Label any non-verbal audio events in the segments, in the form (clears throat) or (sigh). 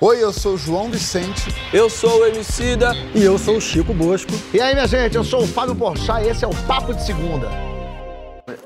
Oi, eu sou o João Vicente. Eu sou o Emicida. E eu sou o Chico Bosco. E aí, minha gente, eu sou o Fábio Porchat e esse é o Papo de Segunda.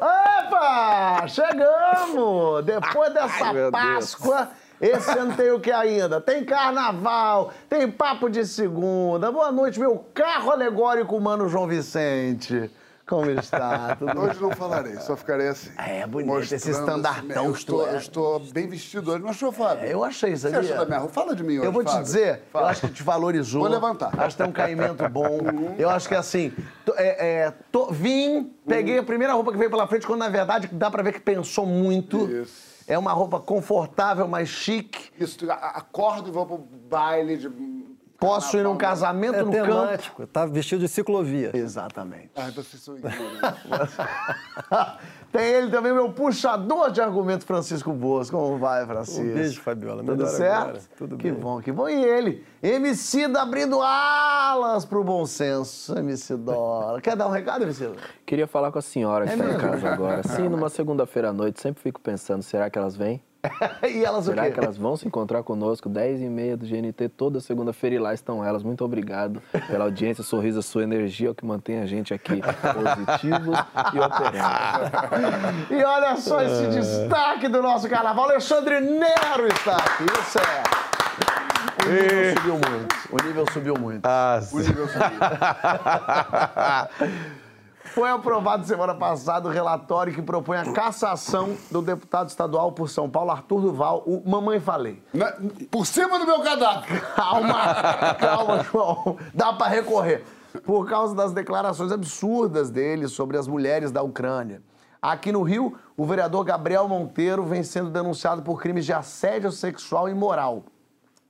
Opa! Chegamos! Depois dessa Ai, Páscoa, esse ano tem o que ainda? Tem carnaval, tem Papo de Segunda. Boa noite, meu carro alegórico, mano João Vicente. Como está? (laughs) Tudo Hoje não falarei, só ficarei assim. É, bonito, esse mostrando estandardão Eu que estou, é. eu estou bem vestido hoje. Não achou, Fábio? É, eu achei, Você sabia? achou da minha roupa? Fala de mim hoje, Eu vou te Fábio. dizer, eu Fala. acho que te valorizou. Vou levantar. Acho que tem um caimento bom. (laughs) Eu acho que assim, tô- é, é, tô- vim, peguei a primeira roupa que veio pela frente, quando na verdade dá pra ver que pensou muito. Isso. É uma roupa confortável, mas chique. Isso, acordo e vou pro baile de... Posso ir num carnaval. casamento É no campo. temático, tá vestido de ciclovia. Exatamente. Ai, vocês são. (laughs) Tem ele também, meu puxador de argumento, Francisco Bosco. Como vai, Francisco? Um beijo, Fabiola. Tudo Melhor certo? agora. Tudo que bem. bom, que bom. E ele, MC da abrindo alas pro bom senso, MC Dora. Quer dar um recado, MC? Queria falar com a senhora que É está em casa agora. Sim, numa segunda-feira à noite, sempre fico pensando, será que elas vêm? (laughs) e elas o Será quê? que elas vão se encontrar conosco 10 e meia do GNT toda segunda-feira e lá estão elas. Muito obrigado pela audiência, sorriso, sua energia, é o que mantém a gente aqui positivos e operando. E olha só esse destaque do nosso carnaval. Alexandre Nero está aqui. Isso é. O nível subiu muito. O nível subiu muito. O nível subiu. (laughs) Foi aprovado semana passada o relatório que propõe a cassação do deputado estadual por São Paulo, Arthur Duval, o Mamãe Falei. Na- Por cima do meu cadáver. (laughs) Calma, calma, João. Dá pra recorrer. Por causa das declarações absurdas dele sobre as mulheres da Ucrânia. Aqui no Rio, o vereador Gabriel Monteiro vem sendo denunciado por crimes de assédio sexual e moral.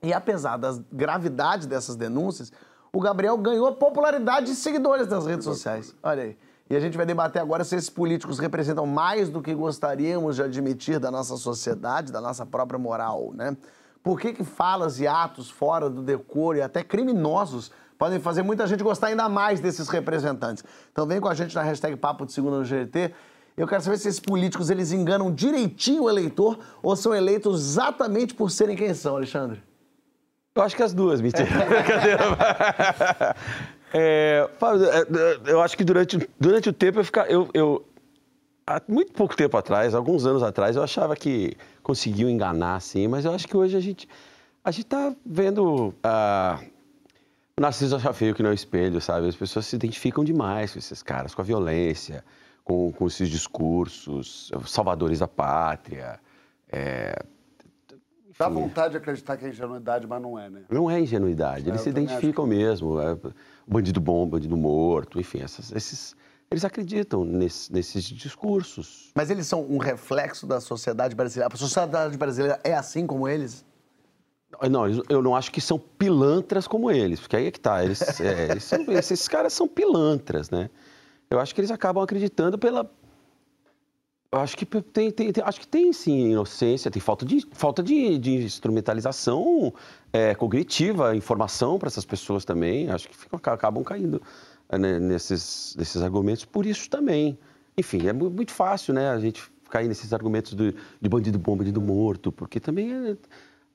E apesar da gravidade dessas denúncias, o Gabriel ganhou popularidade de seguidores nas redes sociais. Olha aí. E a gente vai debater agora se esses políticos representam mais do que gostaríamos de admitir da nossa sociedade, da nossa própria moral, né? Por que, que falas e atos fora do decoro e até criminosos podem fazer muita gente gostar ainda mais desses representantes? Então vem com a gente na hashtag Papo de Segunda no GT. Eu quero saber se esses políticos eles enganam direitinho o eleitor ou são eleitos exatamente por serem quem são, Alexandre. Eu acho que as duas, mentira. (laughs) Brincadeira. (laughs) É, Fábio, é, eu acho que durante, durante o tempo eu ficava. Eu, eu, há muito pouco tempo atrás, alguns anos atrás, eu achava que conseguiu enganar, assim, mas eu acho que hoje a gente. A gente tá vendo. ah, o Narciso acha feio que não é espelho, sabe? As pessoas se identificam demais com esses caras, com a violência, com, com esses discursos, salvadores da pátria. É, Dá vontade de acreditar que é ingenuidade, mas não é, né? Não é ingenuidade, eles eu se identificam mesmo. É, bandido bom, bandido morto, enfim, essas- esses, eles acreditam nesse- nesses discursos. Mas eles são um reflexo da sociedade brasileira. A sociedade brasileira é assim como eles? Não, eles- eu não acho que são pilantras como eles, porque aí é que tá. Eles, é, eles são- esses caras são pilantras, né? Eu acho que eles acabam acreditando pela. Acho que tem, tem- tem- acho que tem sim inocência, tem falta de, falta de, de instrumentalização é, cognitiva, informação para essas pessoas também. Acho que ficam, acabam caindo é, né, nesses, nesses argumentos por isso também. Enfim, é mu- muito fácil, né, a gente cair nesses argumentos de bandido bom, bandido morto, porque também é,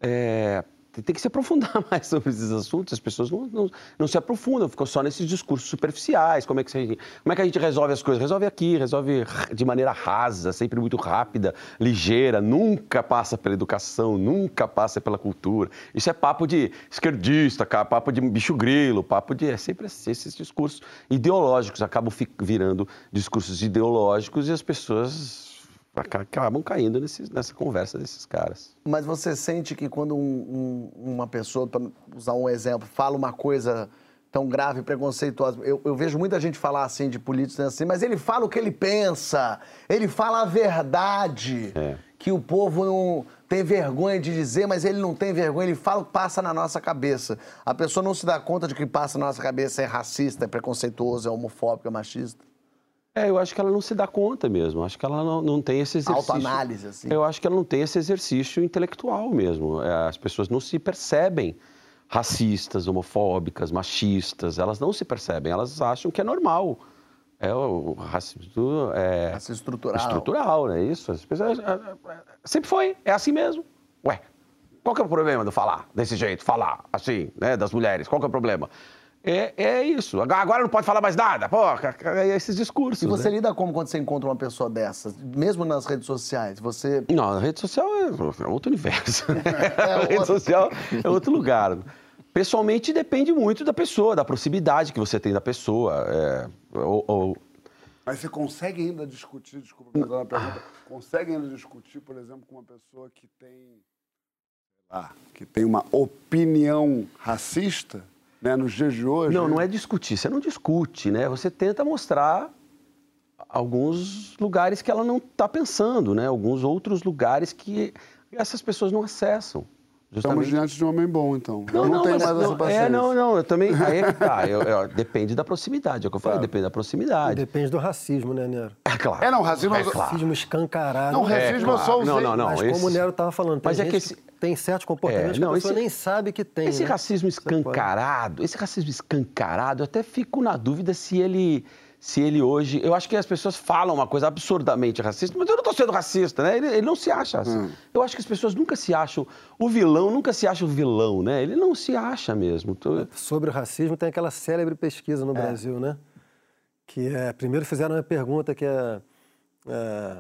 é, tem que se aprofundar (laughs) mais sobre esses assuntos. As pessoas não, não, não se aprofundam, ficam só nesses discursos superficiais. Como é, que como é que a gente resolve as coisas? Resolve aqui, resolve de maneira rasa, sempre muito rápida, ligeira, nunca passa pela educação, nunca passa pela cultura. Isso é papo de esquerdista, papo de bicho grilo, papo de. É sempre assim, esses discursos ideológicos acabam virando discursos ideológicos e as pessoas acabam caindo nesses- nessa conversa desses caras. Mas você sente que quando um- um- uma pessoa, para usar um exemplo, fala uma coisa tão grave, preconceituosa, eu, eu vejo muita gente falar assim de políticos assim, mas ele fala o que ele pensa, ele fala a verdade, É. que o povo não tem vergonha de dizer, mas ele não tem vergonha, ele fala o que passa na nossa cabeça. A pessoa não se dá conta de que passa na nossa cabeça é racista, é preconceituoso, é homofóbico, é machista. É, eu acho que ela não se dá conta mesmo. Acho que ela não, não tem esse exercício. Autoanálise, assim. Eu acho que ela não tem esse exercício intelectual mesmo. É, As pessoas não se percebem racistas, homofóbicas, machistas. Elas não se percebem. Elas acham que é normal. É o racismo é Racismo estrutural. estrutural, não é isso? As pessoas, é, é, sempre foi. É assim mesmo. Ué, Qual que é o problema do falar desse jeito, falar assim, né, das mulheres? Qual que é o problema? É, é isso. Agora não pode falar mais nada. Pô, é esses discursos. E você né? lida como quando você encontra uma pessoa dessas? Mesmo nas redes sociais, você... Não, a rede social é, é outro universo. (laughs) (laughs) a outro. rede social é outro lugar. Pessoalmente depende muito da pessoa, da proximidade que você tem da pessoa. é, ou- ou- Mas você consegue ainda discutir, desculpa, fazer uma pergunta, consegue ainda discutir, por exemplo, com uma pessoa que tem, lá, que tem uma opinião racista, né, nos dias de hoje? Não, não é discutir. Você não discute, né? Você tenta mostrar alguns lugares que ela não está pensando, né? Alguns outros lugares que essas pessoas não acessam. Estamos Justamente. diante de um homem bom, então. Não, eu não, não, tenho mais essa não, paciência. é, não, não, eu também. Aí é que tá. (laughs) eu- eu- depende da proximidade, é o que eu falei, depende da proximidade. Depende do racismo, né, Nero? É claro. É, não, racismo- É claro. Racismo escancarado. Não, É, racismo eu só usei. Não, não, não. Mas esse- como o Nero estava falando, tem Mas é gente que que, esse- tem certos comportamentos É, que não, a pessoa esse- nem sabe que tem. Esse né? racismo escancarado, esse racismo escancarado, eu até fico na dúvida se ele, se ele hoje. Eu acho que as pessoas falam uma coisa absurdamente racista, mas eu não estou sendo racista, né? Ele, ele não se acha assim. Hum. Eu acho que as pessoas nunca se acham. O vilão nunca se acha o vilão, né? Ele não se acha mesmo. Tô- Sobre o racismo, tem aquela célebre pesquisa É. no Brasil, né? Que é, primeiro fizeram uma pergunta que é, é,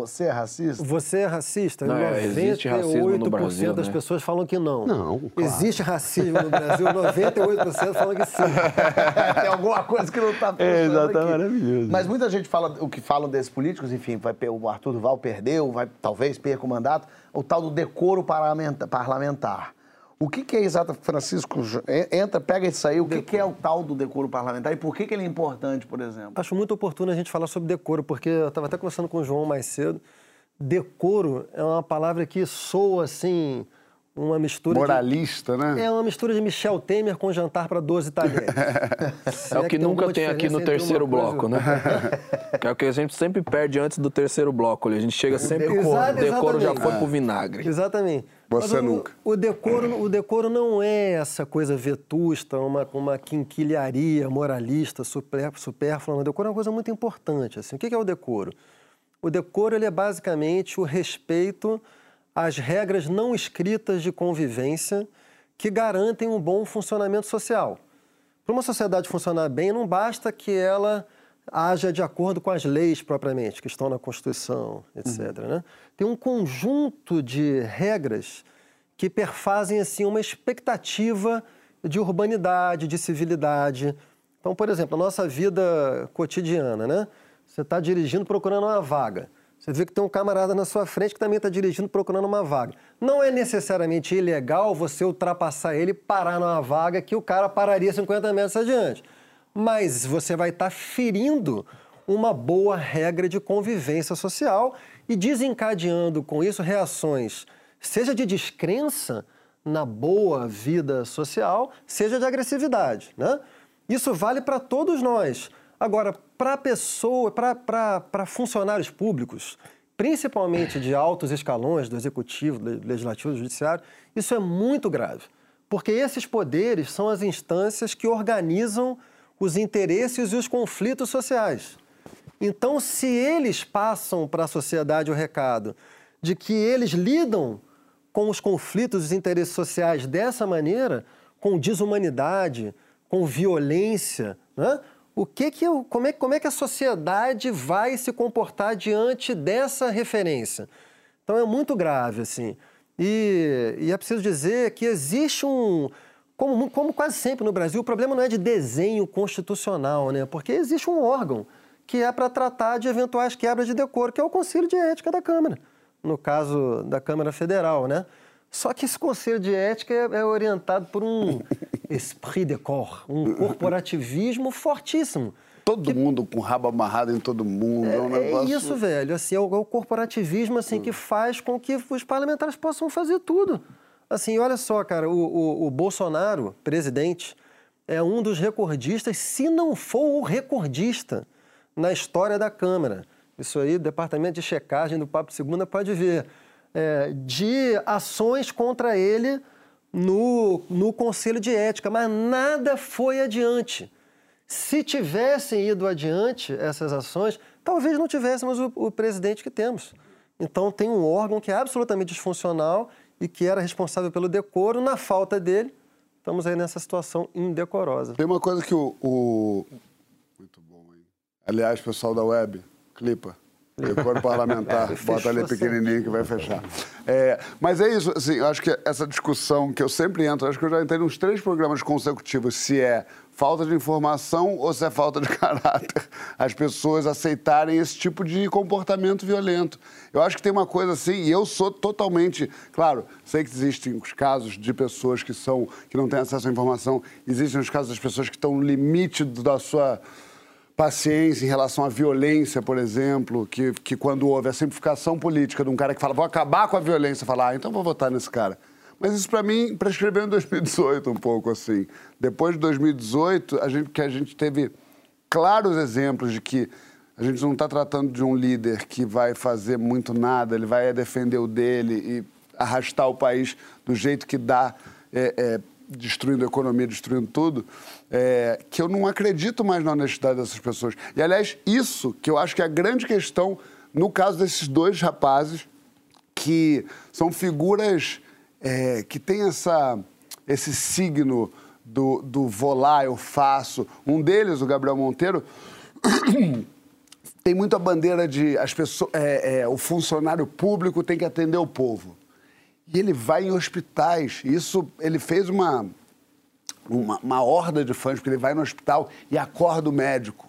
Você é racista? você é racista? Não, é, existe racismo no 98% Brasil, das né? pessoas falam que não. Não, claro. Existe racismo no Brasil, 98% falam que sim. (laughs) Tem alguma coisa que não tá funcionando É, exato, tá aqui. maravilhoso. Mas muita gente fala o que falam desses políticos, enfim, vai, o Arthur Duval perdeu, vai talvez perca o mandato, o tal do decoro parlamenta- parlamentar. O que, que é exato, Francisco? en- Entra, pega isso aí. O que, que é o tal do decoro parlamentar e por que, que ele é importante, por exemplo? Acho muito oportuno a gente falar sobre decoro, porque eu estava até conversando com o João mais cedo. Decoro é uma palavra que soa assim, uma mistura de... Moralista, né? É uma mistura de Michel Temer com jantar para 12 talheres. Se É o que tem nunca tem aqui no terceiro bloco, né? Que é o que a gente sempre perde antes do terceiro bloco. ali. A gente chega (laughs) sempre. decoro. O decoro já foi pro vinagre. Exatamente. Você Mas o- nunca. O, decoro, o decoro não é essa coisa vetusta, uma, uma quinquilharia moralista, super, supérflua. O decoro é uma coisa muito importante. Assim. O que é o decoro? O decoro ele é basicamente o respeito às regras não escritas de convivência que garantem um bom funcionamento social. Para uma sociedade funcionar bem, não basta que ela haja de acordo com as leis propriamente, que estão na Constituição, etc. né? Tem um conjunto de regras que perfazem assim uma expectativa de urbanidade, de civilidade. Então, por exemplo, a nossa vida cotidiana, né? Você está dirigindo procurando uma vaga. Você vê que tem um camarada na sua frente que também está dirigindo procurando uma vaga. Não é necessariamente ilegal você ultrapassar ele e parar numa vaga que o cara pararia 50 metros adiante. Mas você vai estar ferindo uma boa regra de convivência social e desencadeando com isso reações, seja de descrença na boa vida social, seja de agressividade. Né? Isso vale para todos nós. Agora, para pessoa, para funcionários públicos, principalmente de altos escalões do executivo, do legislativo, do judiciário, isso é muito grave. Porque esses poderes são as instâncias que organizam os interesses e os conflitos sociais. Então, se eles passam para a sociedade o recado de que eles lidam com os conflitos e os interesses sociais dessa maneira, com desumanidade, com violência, né? o que que eu, como, é, como é que a sociedade vai se comportar diante dessa referência? Então é muito grave, assim. E, e é preciso dizer que existe um. Como, como quase sempre no Brasil, o problema não é de desenho constitucional, né? Porque existe um órgão que é para tratar de eventuais quebras de decoro, que é o Conselho de Ética da Câmara, no caso da Câmara Federal, né? Só que esse Conselho de Ética é, é orientado por um (laughs) esprit de corps, um corporativismo fortíssimo. Todo mundo com rabo amarrado em todo mundo. É, um É negócio... isso, velho. Assim, é o, é o corporativismo assim, que faz com que os parlamentares possam fazer tudo. Assim, olha só, cara, o, o, o Bolsonaro, presidente, é um dos recordistas, se não for o recordista, na história da Câmara. Isso aí, o Departamento de Checagem do Papo Segunda pode ver. É, de ações contra ele no, no Conselho de Ética, mas nada foi adiante. Se tivessem ido adiante essas ações, talvez não tivéssemos o, o presidente que temos. Então tem um órgão que é absolutamente disfuncional e que era responsável pelo decoro. Na falta dele, estamos aí nessa situação indecorosa. Tem uma coisa que o. o- Muito bom, hein? Aliás, pessoal da web, clipa. Decoro parlamentar, (laughs) bota ali pequenininho que vai fechar. É, mas é isso, assim, eu acho que essa discussão que eu sempre entro, acho que eu já entrei nos três programas consecutivos, se é falta de informação ou se é falta de (laughs) caráter, as pessoas aceitarem esse tipo de comportamento violento. Eu acho que tem uma coisa assim, e eu sou totalmente, claro, sei que existem os casos de pessoas que são que não têm acesso à informação, existem os casos das pessoas que estão no limite da sua paciência em relação à violência, por exemplo, que, que quando houve a simplificação política de um cara que fala, vou acabar com a violência, falar, ah, então vou votar nesse cara. Mas isso, para mim, prescreveu em 2018 um pouco, assim. Depois de 2018, a gente, que a gente teve claros exemplos de que a gente não está tratando de um líder que vai fazer muito nada, ele vai defender o dele e arrastar o país do jeito que dá, é, é, destruindo a economia, destruindo tudo, é, que eu não acredito mais na honestidade dessas pessoas. E, aliás, isso que eu acho que é a grande questão no caso desses dois rapazes, que são figuras é, que têm essa, esse signo do, do vou lá, eu faço. Um deles, o Gabriel Monteiro, (clears throat) tem muito a bandeira de as pessoas, é, é, o funcionário público tem que atender o povo. E ele vai em hospitais. Isso, ele fez uma, uma, uma horda de fãs, porque ele vai no hospital e acorda o médico.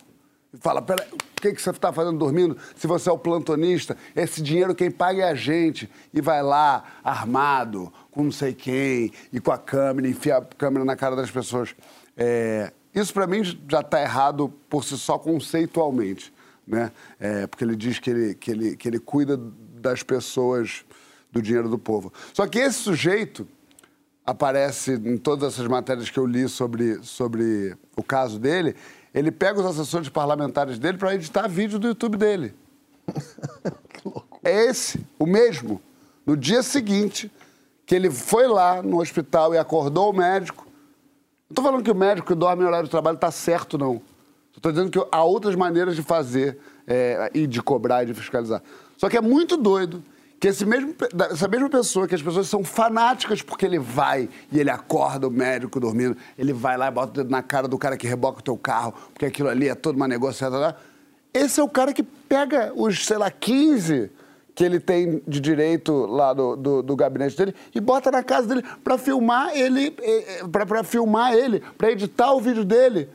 Fala, pera, o que, que você está fazendo dormindo? Se você é o plantonista, esse dinheiro quem paga é a gente. E vai lá, armado, com não sei quem, e com a câmera, enfia a câmera na cara das pessoas. É, isso, para mim, já está errado por si só conceitualmente. Né? É, porque ele diz que ele, que, ele, que ele cuida das pessoas, do dinheiro do povo. Só que esse sujeito aparece em todas essas matérias que eu li sobre, sobre o caso dele, ele pega os assessores parlamentares dele para editar vídeo do YouTube dele. (laughs) É esse, o mesmo. No dia seguinte, que ele foi lá no hospital e acordou o médico. Não estou falando que o médico que dorme em horário de trabalho está certo, não. Estou dizendo que há outras maneiras de fazer é, e de cobrar e de fiscalizar. Só que é muito doido que esse mesmo, essa mesma pessoa, que as pessoas são fanáticas porque ele vai e ele acorda o médico dormindo, ele vai lá e bota o dedo na cara do cara que reboca o teu carro, porque aquilo ali é toda uma negociação. Esse é o cara que pega os, sei lá, 15 que ele tem de direito lá do, do, do gabinete dele e bota na casa dele para filmar ele, para filmar ele, para editar o vídeo dele.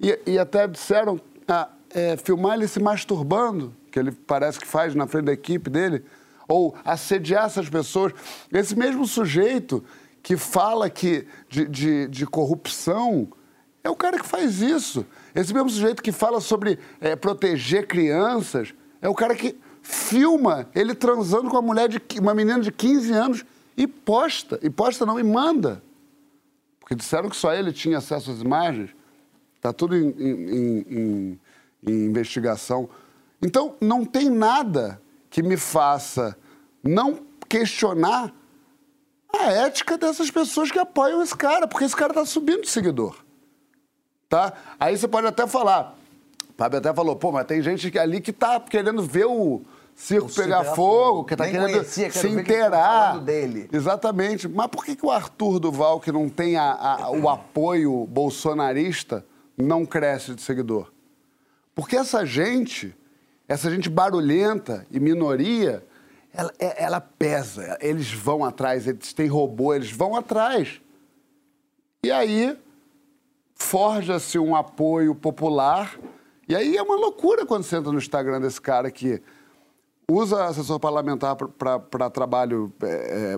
E, e até disseram ah, é, filmar ele se masturbando, que ele parece que faz na frente da equipe dele, ou assediar essas pessoas. Esse mesmo sujeito que fala que de, de, de corrupção é o cara que faz isso. Esse mesmo sujeito que fala sobre é, proteger crianças é o cara que filma ele transando com uma mulher de uma menina de 15 anos e posta. E posta não, e manda. Porque disseram que só ele tinha acesso às imagens. Está tudo em, em, em, em, investigação. Então, não tem nada que me faça não questionar a ética dessas pessoas que apoiam esse cara, porque esse cara está subindo de seguidor. Tá? Aí você pode até falar, o Fábio até falou, pô, mas tem gente ali que está querendo ver o circo O pegar fogo, fogo. que está querendo conhecia, se tá inteirar. dele. Exatamente. Mas por que, que o Arthur Duval, que não tem a- a- o apoio bolsonarista, não cresce de seguidor? Porque essa gente, essa gente barulhenta e minoria, ela, é- ela pesa. Eles vão atrás, eles têm robô, eles vão atrás. E aí forja-se um apoio popular. E aí é uma loucura quando você entra no Instagram desse cara que usa assessor parlamentar para trabalho,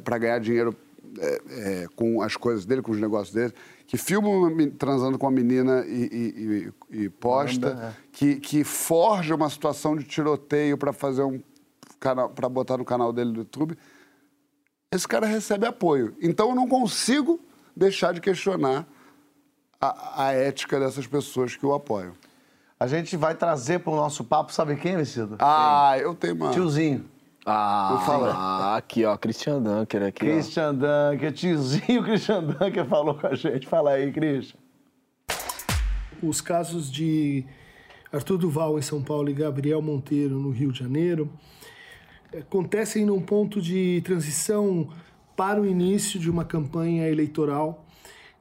para ganhar dinheiro é, é, com as coisas dele, com os negócios dele, que filma uma transando com uma menina e, e- e- e posta, que, que forja uma situação de tiroteio para fazer um para botar no canal dele do YouTube. Esse cara recebe apoio. Então eu não consigo deixar de questionar a, a ética dessas pessoas que o apoiam. A gente vai trazer para o nosso papo, sabe quem, Vecido? Ah, eu tenho uma. Tiozinho. Ah, fala. ah, aqui, ó, Christian Dunker aqui, ó. Christian Dunker, tiozinho Christian Dunker falou com a gente. Fala aí, Christian. os casos de Arthur Duval em São Paulo e Gabriel Monteiro no Rio de Janeiro acontecem num ponto de transição para o início de uma campanha eleitoral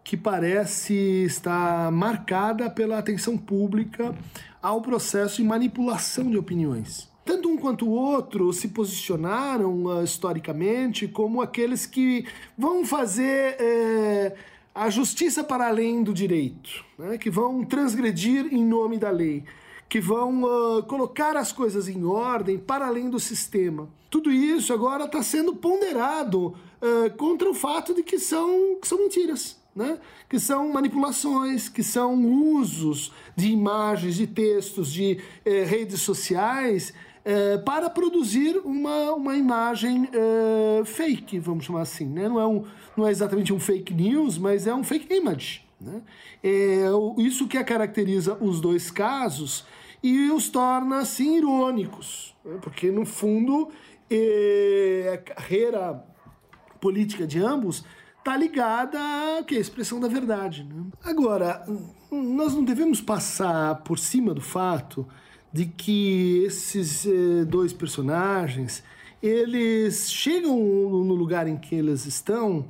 que parece estar marcada pela atenção pública ao processo de manipulação de opiniões. Tanto um quanto o outro se posicionaram uh, historicamente como aqueles que vão fazer eh, a justiça para além do direito, né? que vão transgredir em nome da lei, que vão uh, colocar as coisas em ordem para além do sistema. Tudo isso agora está sendo ponderado uh, contra o fato de que são, que são mentiras né? que são manipulações, que são usos de imagens, de textos, de eh, redes sociais eh, para produzir uma, uma imagem eh, fake, vamos chamar assim. Né? Não, é um, não é exatamente um fake news, mas é um fake image. Né? É isso que caracteriza os dois casos e os torna assim irônicos, né? porque no fundo a carreira política de ambos está ligada à que? expressão da verdade. Né? Agora, nós não devemos passar por cima do fato de que esses eh, dois personagens eles chegam no lugar em que eles estão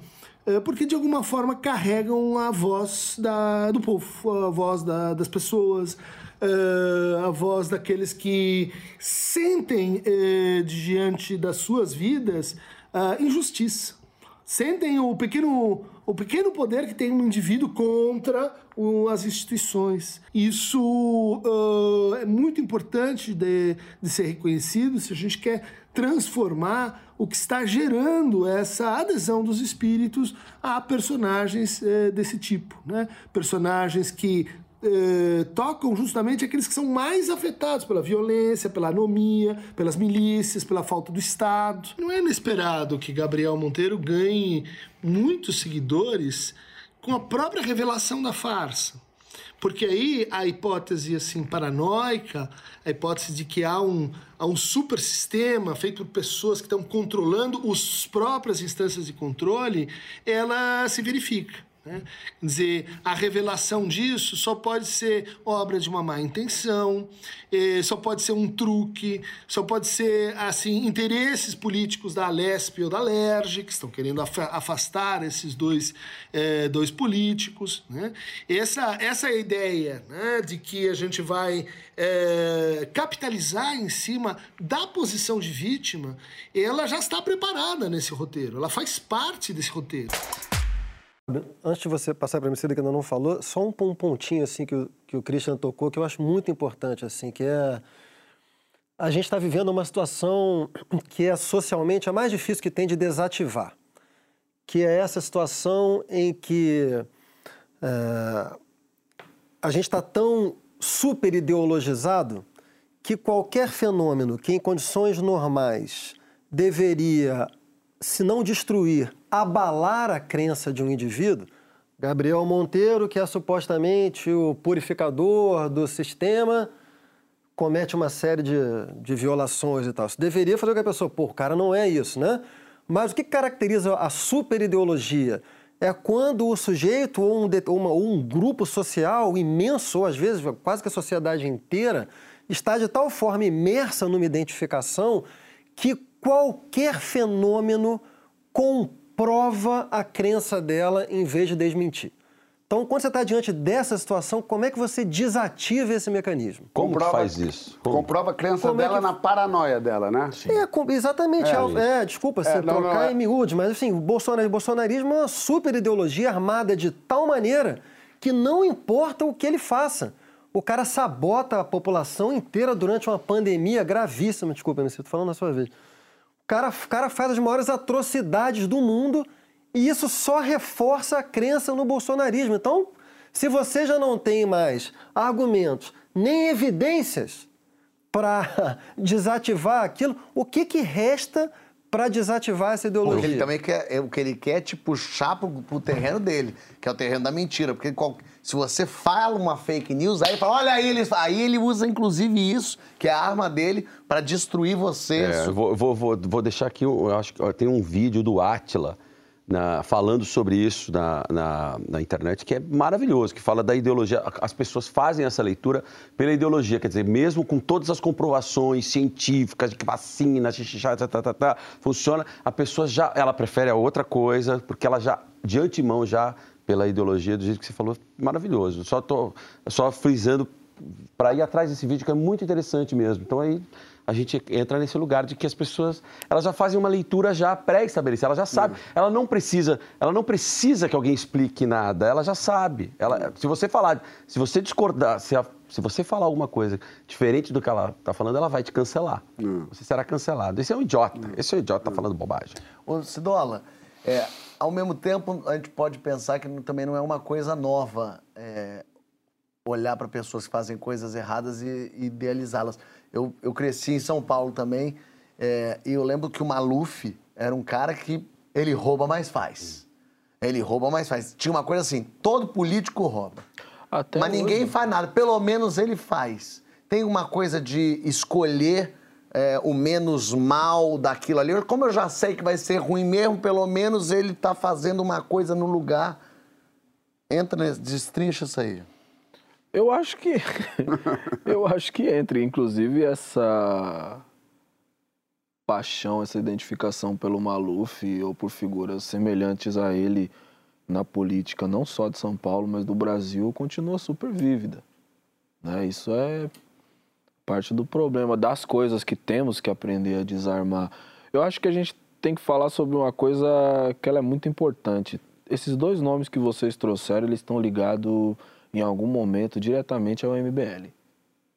eh, porque de alguma forma carregam a voz da, do povo, a voz da, das pessoas, eh, a voz daqueles que sentem diante das suas vidas injustiça sentem o pequeno, o pequeno poder que tem um indivíduo contra as instituições. Isso uh, é muito importante de, de ser reconhecido se a gente quer transformar o que está gerando essa adesão dos espíritos a personagens eh, desse tipo, né? Personagens que eh, tocam justamente aqueles que são mais afetados pela violência, pela anomia, pelas milícias, pela falta do Estado. Não é inesperado que Gabriel Monteiro ganhe muitos seguidores com a própria revelação da farsa. Porque aí a hipótese assim paranoica, a hipótese de que há um, há um super sistema feito por pessoas que estão controlando as próprias instâncias de controle, ela se verifica. Né? Quer dizer, a revelação disso só pode ser obra de uma má intenção, eh, só pode ser um truque, só pode ser assim interesses políticos da Alesp ou da Lerge, que estão querendo afastar esses dois, eh, dois políticos. Né? Essa, essa ideia né, de que a gente vai eh, capitalizar em cima da posição de vítima, ela já está preparada nesse roteiro, ela faz parte desse roteiro. Antes de você passar para a Emicida, que ainda não falou, só um pontinho assim que o, que o Christian tocou, que eu acho muito importante, assim, que é... A gente está vivendo uma situação que é socialmente a mais difícil que tem de desativar, que é essa situação em que é, a gente está tão super ideologizado que qualquer fenômeno que em condições normais deveria, se não destruir, abalar a crença de um indivíduo, Gabriel Monteiro, que é supostamente o purificador do sistema, comete uma série de, de violações e tal. Isso deveria fazer com que a pessoa, pô, o cara não é isso, né? Mas o que caracteriza a superideologia? É quando o sujeito ou um, uma, ou um grupo social imenso, ou às vezes quase que a sociedade inteira, está de tal forma imersa numa identificação que qualquer fenômeno com prova a crença dela em vez de desmentir. Então, quando você está diante dessa situação, como é que você desativa esse mecanismo? Como comprova, faz isso? Como? Comprova a crença Como é dela que... na paranoia dela, né? Sim. É, exatamente. É, é desculpa, assim, não, trocar não, é... em miúdos, mas assim, o bolsonarismo é uma super ideologia armada de tal maneira que não importa o que ele faça. O cara sabota a população inteira durante uma pandemia gravíssima. Desculpa, me estou falando na sua vez cara, o cara faz as maiores atrocidades do mundo e isso só reforça a crença no bolsonarismo. Então, se você já não tem mais argumentos nem evidências para (laughs) desativar aquilo, o que, que resta para desativar essa ideologia? Porque ele também quer, é, o que ele quer é te puxar para o terreno dele, que é o terreno da mentira. Porque se você fala uma fake news, aí fala, olha aí, ele, aí ele usa inclusive isso, que é a arma dele, para destruir você. É, eu vou, vou, vou, vou, deixar aqui, eu acho que tem um vídeo do Atila na- falando sobre isso na, na- na internet, que é maravilhoso, que fala da ideologia. As pessoas fazem essa leitura pela ideologia, quer dizer, mesmo com todas as comprovações científicas de que vacina, tá, tá, tá, funciona, a pessoa já, ela prefere a outra coisa, porque ela já, de antemão, já, pela ideologia, do jeito que você falou, maravilhoso. Só tô só frisando para ir atrás desse vídeo, que é muito interessante mesmo. Então aí a gente entra nesse lugar de que as pessoas elas já fazem uma leitura já pré-estabelecida, ela já sabe, ela não precisa, ela não precisa que alguém explique nada, ela já sabe. Ela, se você falar, se você discordar, se, a- se você falar alguma coisa diferente do que ela está falando, ela vai te cancelar. Você será cancelado. Esse é um idiota. Esse é um idiota que está falando bobagem. Ô, Cidola, é, ao mesmo tempo, a gente pode pensar que também não é uma coisa nova é, olhar para pessoas que fazem coisas erradas e, e idealizá-las. Eu, eu cresci em São Paulo também é, e eu lembro que o Maluf era um cara que ele rouba, mais faz. Ele rouba, mais faz. Tinha uma coisa assim, todo político rouba. Até Mas ninguém hoje. faz nada, pelo menos ele faz. Tem uma coisa de escolher é, o menos mal daquilo ali. Como eu já sei que vai ser ruim mesmo, pelo menos ele tá fazendo uma coisa no lugar. Entra, destrincha isso aí. Eu acho que. (laughs) eu acho que entre, inclusive, essa paixão, essa identificação pelo Maluf ou por figuras semelhantes a ele na política, não só de São Paulo, mas do Brasil, continua super vívida. Né? Isso é parte do problema, das coisas que temos que aprender a desarmar. Eu acho que a gente tem que falar sobre uma coisa que ela é muito importante. Esses dois nomes que vocês trouxeram, eles estão ligados em algum momento diretamente ao MBL,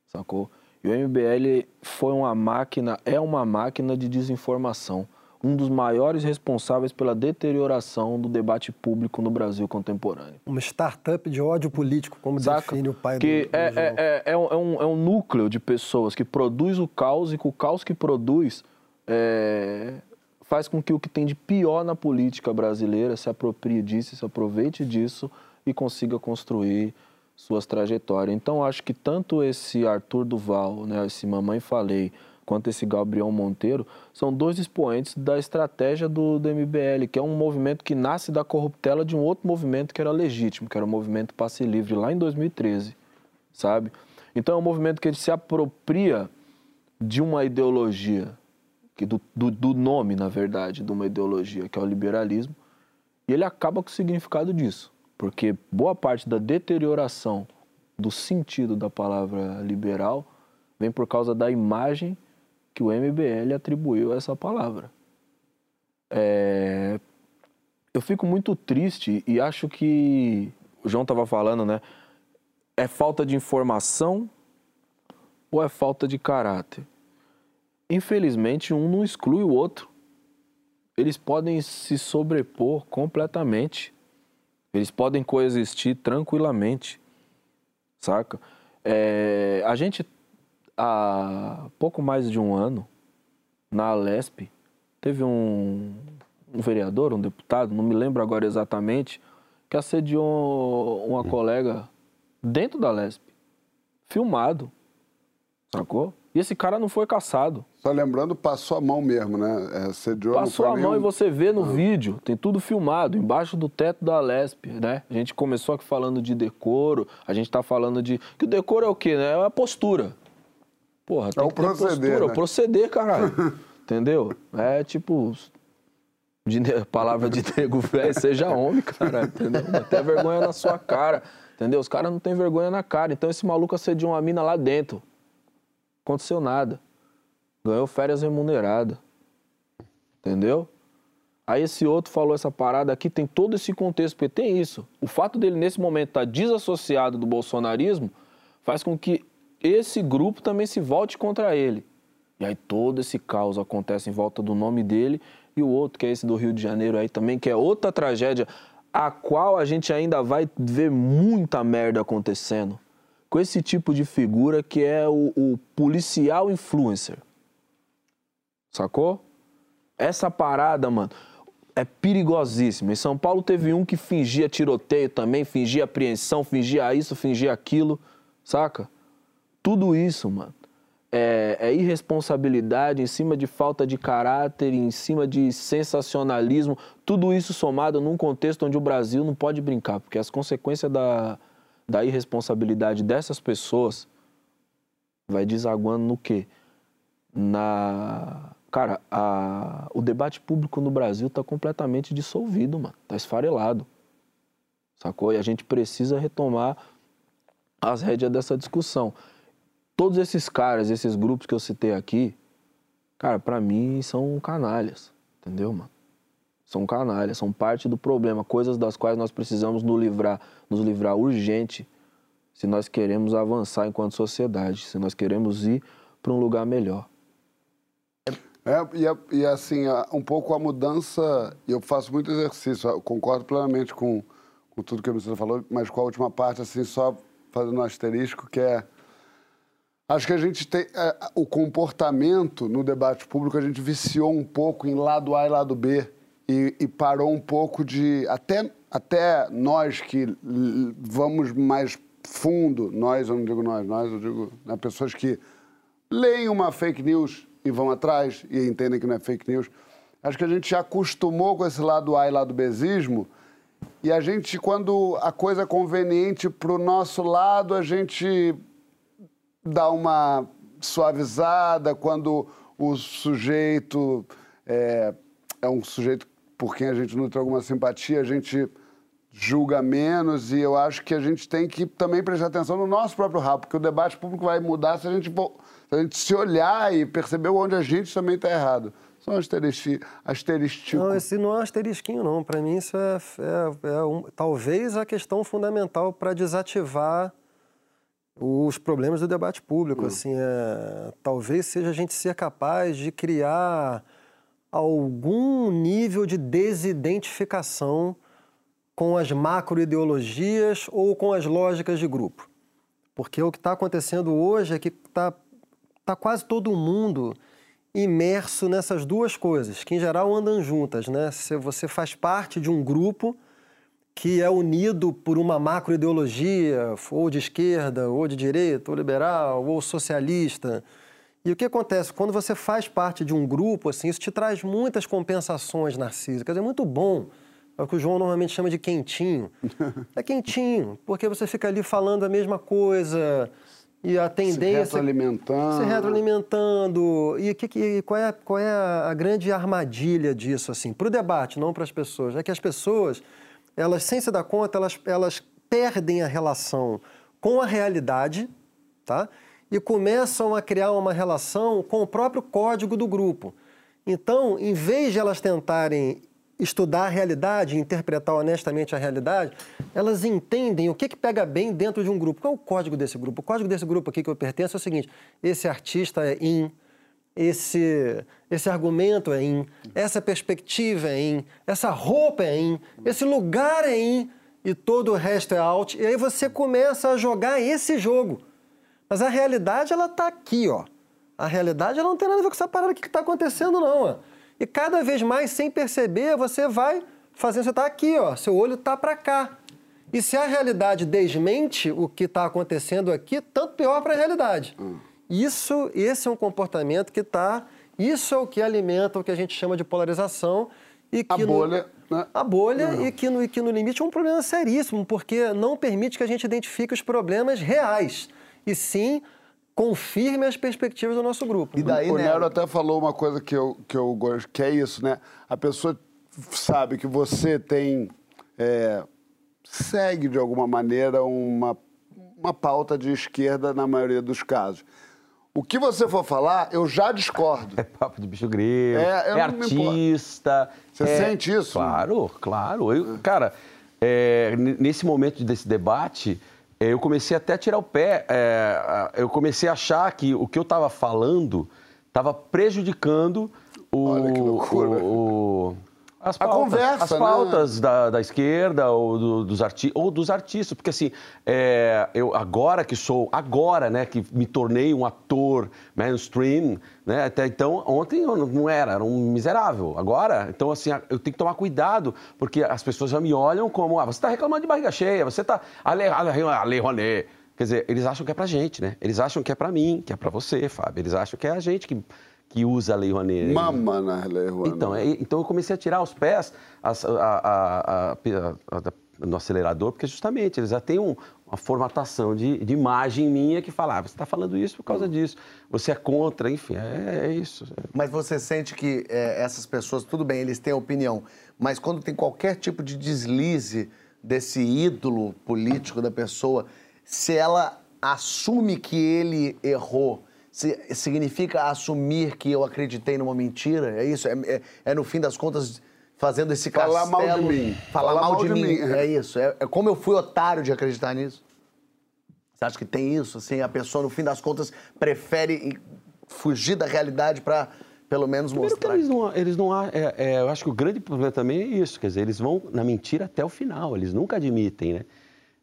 sacou? E o MBL foi uma máquina, é uma máquina de desinformação, um dos maiores responsáveis pela deterioração do debate público no Brasil contemporâneo. Uma startup de ódio político, como Saca? define o pai que do, do é, é, é, é, um, é um- é um núcleo de pessoas que produz o caos e que o caos que produz é, faz com que o que tem de pior na política brasileira se aproprie disso, se aproveite disso e consiga construir suas trajetórias. Então, acho que tanto esse Arthur Duval, né, esse Mamãe Falei, quanto esse Gabriel Monteiro, são dois expoentes da estratégia do, do MBL, que é um movimento que nasce da corruptela de um outro movimento que era legítimo, que era o movimento Passe Livre, lá em 2013, sabe? Então, é um movimento que ele se apropria de uma ideologia, que do, do, do nome, na verdade, de uma ideologia, que é o liberalismo, e ele acaba com o significado disso, porque boa parte da deterioração do sentido da palavra liberal vem por causa da imagem que o MBL atribuiu a essa palavra. É, Eu fico muito triste e acho que o João estava falando, né? É falta de informação ou é falta de caráter? Infelizmente, um não exclui o outro. Eles podem se sobrepor completamente. Eles podem coexistir tranquilamente, saca? É, a gente, há pouco mais de um ano, na Alesp, teve um, um vereador, um deputado, não me lembro agora exatamente, que assediou uma colega dentro da Alesp, filmado, sacou? E esse cara não foi caçado. Só lembrando, passou a mão mesmo, né? É, Passou a mão nenhum- e você vê no vídeo, tem tudo filmado, embaixo do teto da Lesp, né? A gente começou aqui falando de decoro, a gente tá falando de. Que o decoro é o quê, né? É a postura. Porra, tem o que ter proceder, postura, né? o proceder, caralho. (laughs) Entendeu? É tipo. De, palavra de nego velho, seja homem, cara, entendeu? Até vergonha na sua cara, entendeu? Os caras não têm vergonha na cara. Então esse maluco assediou uma mina lá dentro. Aconteceu nada. Ganhou férias remuneradas. Entendeu? Aí esse outro falou essa parada aqui, tem todo esse contexto, porque tem isso. O fato dele nesse momento estar desassociado do bolsonarismo faz com que esse grupo também se volte contra ele. E aí todo esse caos acontece em volta do nome dele e o outro, que é esse do Rio de Janeiro aí também, que é outra tragédia, a qual a gente ainda vai ver muita merda acontecendo. Com esse tipo de figura que é o, o policial influencer. Sacou? Essa parada, mano, é perigosíssima. Em São Paulo teve um que fingia tiroteio também, fingia apreensão, fingia isso, fingia aquilo, saca? Tudo isso, mano, é, é irresponsabilidade, em cima de falta de caráter, em cima de sensacionalismo, tudo isso somado num contexto onde o Brasil não pode brincar, porque as consequências da, da irresponsabilidade dessas pessoas vai desaguando no quê? Na. Cara, a, o debate público no Brasil está completamente dissolvido, mano. Está esfarelado. Sacou? E a gente precisa retomar as rédeas dessa discussão. Todos esses caras, esses grupos que eu citei aqui, cara, para mim são canalhas, entendeu, mano? São canalhas, são parte do problema, coisas das quais nós precisamos nos livrar, nos livrar urgente, se nós queremos avançar enquanto sociedade, se nós queremos ir para um lugar melhor. É, e, e assim, um pouco a mudança, eu faço muito exercício, concordo plenamente com, com tudo que a ministra falou, mas com a última parte, assim, só fazendo um asterisco, que é. Acho que a gente tem. É, o comportamento no debate público, a gente viciou um pouco em lado A e lado B. E, e parou um pouco de. Até, até nós que vamos mais fundo, nós, eu não digo nós, nós, eu digo né, pessoas que leem uma fake news e vão atrás e entendem que não é fake news. Acho que a gente já acostumou com esse lado A e lado Bzismo e a gente, quando a coisa é conveniente para o nosso lado, a gente dá uma suavizada. Quando o sujeito é, é um sujeito por quem a gente nutre alguma simpatia, a gente julga menos e eu acho que a gente tem que também prestar atenção no nosso próprio rabo, porque o debate público vai mudar se a gente, se, a gente se olhar e perceber onde a gente também está errado. São asterisco. Não, esse não é um asterisquinho, não. Para mim, isso é, é, é um, talvez a questão fundamental para desativar os problemas do debate público. Hum. Assim, é, talvez seja a gente ser capaz de criar algum nível de desidentificação com as macroideologias ou com as lógicas de grupo. Porque o que está acontecendo hoje é que está tá quase todo mundo imerso nessas duas coisas, que em geral andam juntas, né? Se você faz parte de um grupo que é unido por uma macroideologia, ou de esquerda, ou de direita, ou liberal, ou socialista. E o que acontece? Quando você faz parte de um grupo, assim, isso te traz muitas compensações narcísicas. É muito bom. É o que o João normalmente chama de quentinho. (laughs) É quentinho, porque você fica ali falando a mesma coisa, e a tendência. Se retroalimentando. Se retroalimentando. E que, que, qual é, qual é a, grande armadilha disso, assim? Para o debate, não para as pessoas. É que as pessoas, elas, sem se dar conta, elas, elas perdem a relação com a realidade, tá? E começam a criar uma relação com o próprio código do grupo. Então, em vez de elas tentarem estudar a realidade, interpretar honestamente a realidade, elas entendem o que, que pega bem dentro de um grupo. Qual é o código desse grupo? O código desse grupo aqui que eu pertenço é o seguinte: esse artista é in, esse, esse argumento é in, essa perspectiva é in, essa roupa é in, esse lugar é in e todo o resto é out. E aí você começa a jogar esse jogo. Mas a realidade, ela está aqui, ó. A realidade ela não tem nada a ver com essa parada que está acontecendo, não. Ó. E cada vez mais, sem perceber, você vai fazendo, você está aqui, ó, seu olho está para cá. E se a realidade desmente o que está acontecendo aqui, tanto pior para a realidade. Hum. Isso, esse é um comportamento que está, isso é o que alimenta o que a gente chama de polarização e que a no, bolha, né? a bolha e que, no, e que no limite é um problema seríssimo, porque não permite que a gente identifique os problemas reais, e sim confirme as perspectivas do nosso grupo. E daí, o né? Nero até falou uma coisa que eu, que eu gosto, que é isso, né? A pessoa sabe que você tem. É, segue de alguma maneira uma, uma pauta de esquerda na maioria dos casos. O que você for falar, eu já discordo. (laughs) É papo de bicho grego, é, é artista. Você é, sente isso? Claro, claro. Eu, cara, é, nesse momento desse debate, eu comecei até a tirar o pé. É, eu comecei a achar que o que eu estava falando estava prejudicando o, Olha que loucura. o, o as pautas, a conversa, as pautas né? da, da, esquerda ou, do, dos arti ou dos artistas, porque assim, é, eu agora que sou, agora, né, que me tornei um ator mainstream, né, até então, ontem eu não era, era um miserável, agora, então assim, eu tenho que tomar cuidado, porque as pessoas já me olham como, ah, você está reclamando de barriga cheia, você está, Ale, Ale, Ale Roné, Quer dizer, eles acham que é pra gente, né? Eles acham que é pra mim, que é pra você, Fábio. Eles acham que é a gente que, que usa a Lei Rouanet. Mama na Lei Rouanet. Então, é, então eu comecei a tirar os pés as- a- a- a- a- a- no acelerador, porque justamente eles já têm um- uma formatação de, de imagem minha que fala, ah, você está falando isso por causa disso, você é contra, enfim, é, é isso. Mas você sente que é, essas pessoas, tudo bem, eles têm opinião, mas quando tem qualquer tipo de deslize desse ídolo político da pessoa, se ela assume que ele errou, significa assumir que eu acreditei numa mentira? É isso? É, é- é, no fim das contas fazendo esse Falar castelo... mal de mim. Falar, mal, de, mim. é. É isso. É, é como eu fui otário de acreditar nisso. Você acha que tem isso? Assim, a pessoa, no fim das contas, prefere fugir da realidade para, pelo menos, Primeiro que mostrar. eles não, eles não há- é, é, eu acho que o grande problema também é isso, quer dizer, eles vão na mentira até o final, eles nunca admitem, né?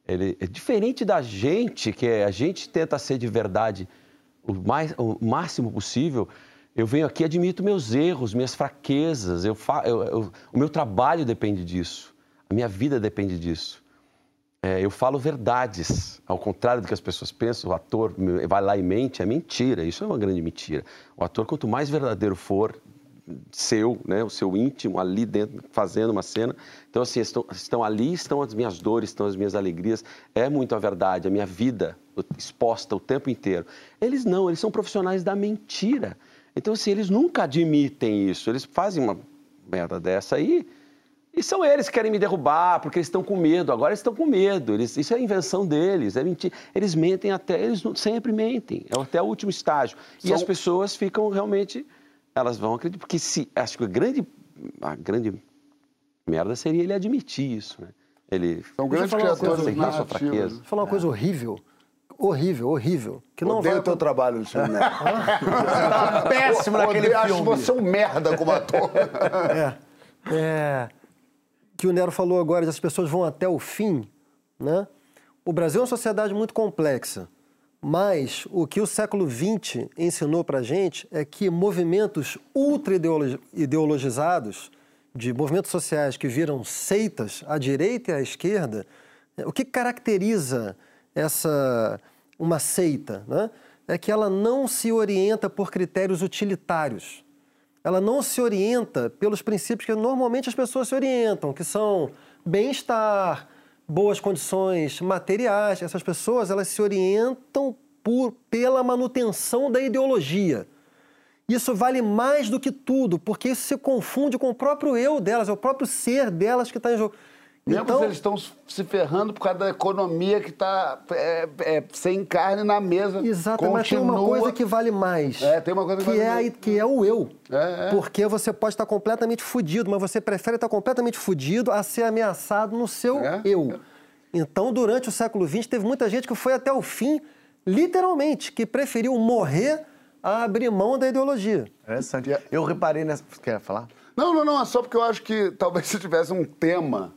Ele, é diferente da gente, que é, a gente tenta ser de verdade o, mais, o máximo possível, eu venho aqui admito meus erros, minhas fraquezas, eu, fa, eu- eu- o meu trabalho depende disso, a minha vida depende disso. É, eu falo verdades, ao contrário do que as pessoas pensam, o ator vai lá e mente, é mentira, isso é uma grande mentira. O ator, quanto mais verdadeiro for, seu, né, o seu íntimo ali dentro, fazendo uma cena. Então, assim, estão, estão ali, estão as minhas dores, estão as minhas alegrias, é muito a verdade, a minha vida exposta o tempo inteiro. Eles não, eles são profissionais da mentira. Então, assim, eles nunca admitem isso, eles fazem uma merda dessa aí. E são eles que querem me derrubar, porque eles estão com medo. Agora eles estão com medo. Eles, isso é invenção deles, é mentira. Eles mentem até, eles sempre mentem, é até o último estágio. E São- as pessoas ficam realmente, elas vão acreditar, porque se, acho que a grande, a grande merda seria ele admitir isso, né? Ele São grandes falar uma coisa, criaturas aceitar sua fraqueza. Vou falar uma coisa horrível. Horrível, horrível. Que não Odeio vai o teu trabalho, Alexandre Neto. (laughs) péssimo naquele Odeio, Acho filme. você um merda como ator. (laughs) É, é, que o Nero falou agora, as pessoas vão até o fim, né? O Brasil é uma sociedade muito complexa, mas o que o século XX ensinou para gente é que movimentos ultra ideologi- ideologizados, de movimentos sociais que viram seitas à direita e à esquerda, o que caracteriza essa uma seita, né? É que ela não se orienta por critérios utilitários ela não se orienta pelos princípios que normalmente as pessoas se orientam, que são bem-estar, boas condições materiais. Essas pessoas elas se orientam por, pela manutenção da ideologia. Isso vale mais do que tudo, porque isso se confunde com o próprio eu delas, é o próprio ser delas que está em jogo. Mesmo Então, se eles estão se ferrando por causa da economia que está é, é, sem carne na mesa. Exato, mas tem uma coisa que vale mais. É, tem uma coisa que que vale é, mais. que é o eu. É, é. Porque você pode estar completamente fudido, mas você prefere estar completamente fudido a ser ameaçado no seu É, eu. Então, durante o século XX, teve muita gente que foi até o fim, literalmente, que preferiu morrer a abrir mão da ideologia. Interessante. Eu reparei nessa. Quer falar? Não, não, não, é só porque eu acho que talvez se tivesse um tema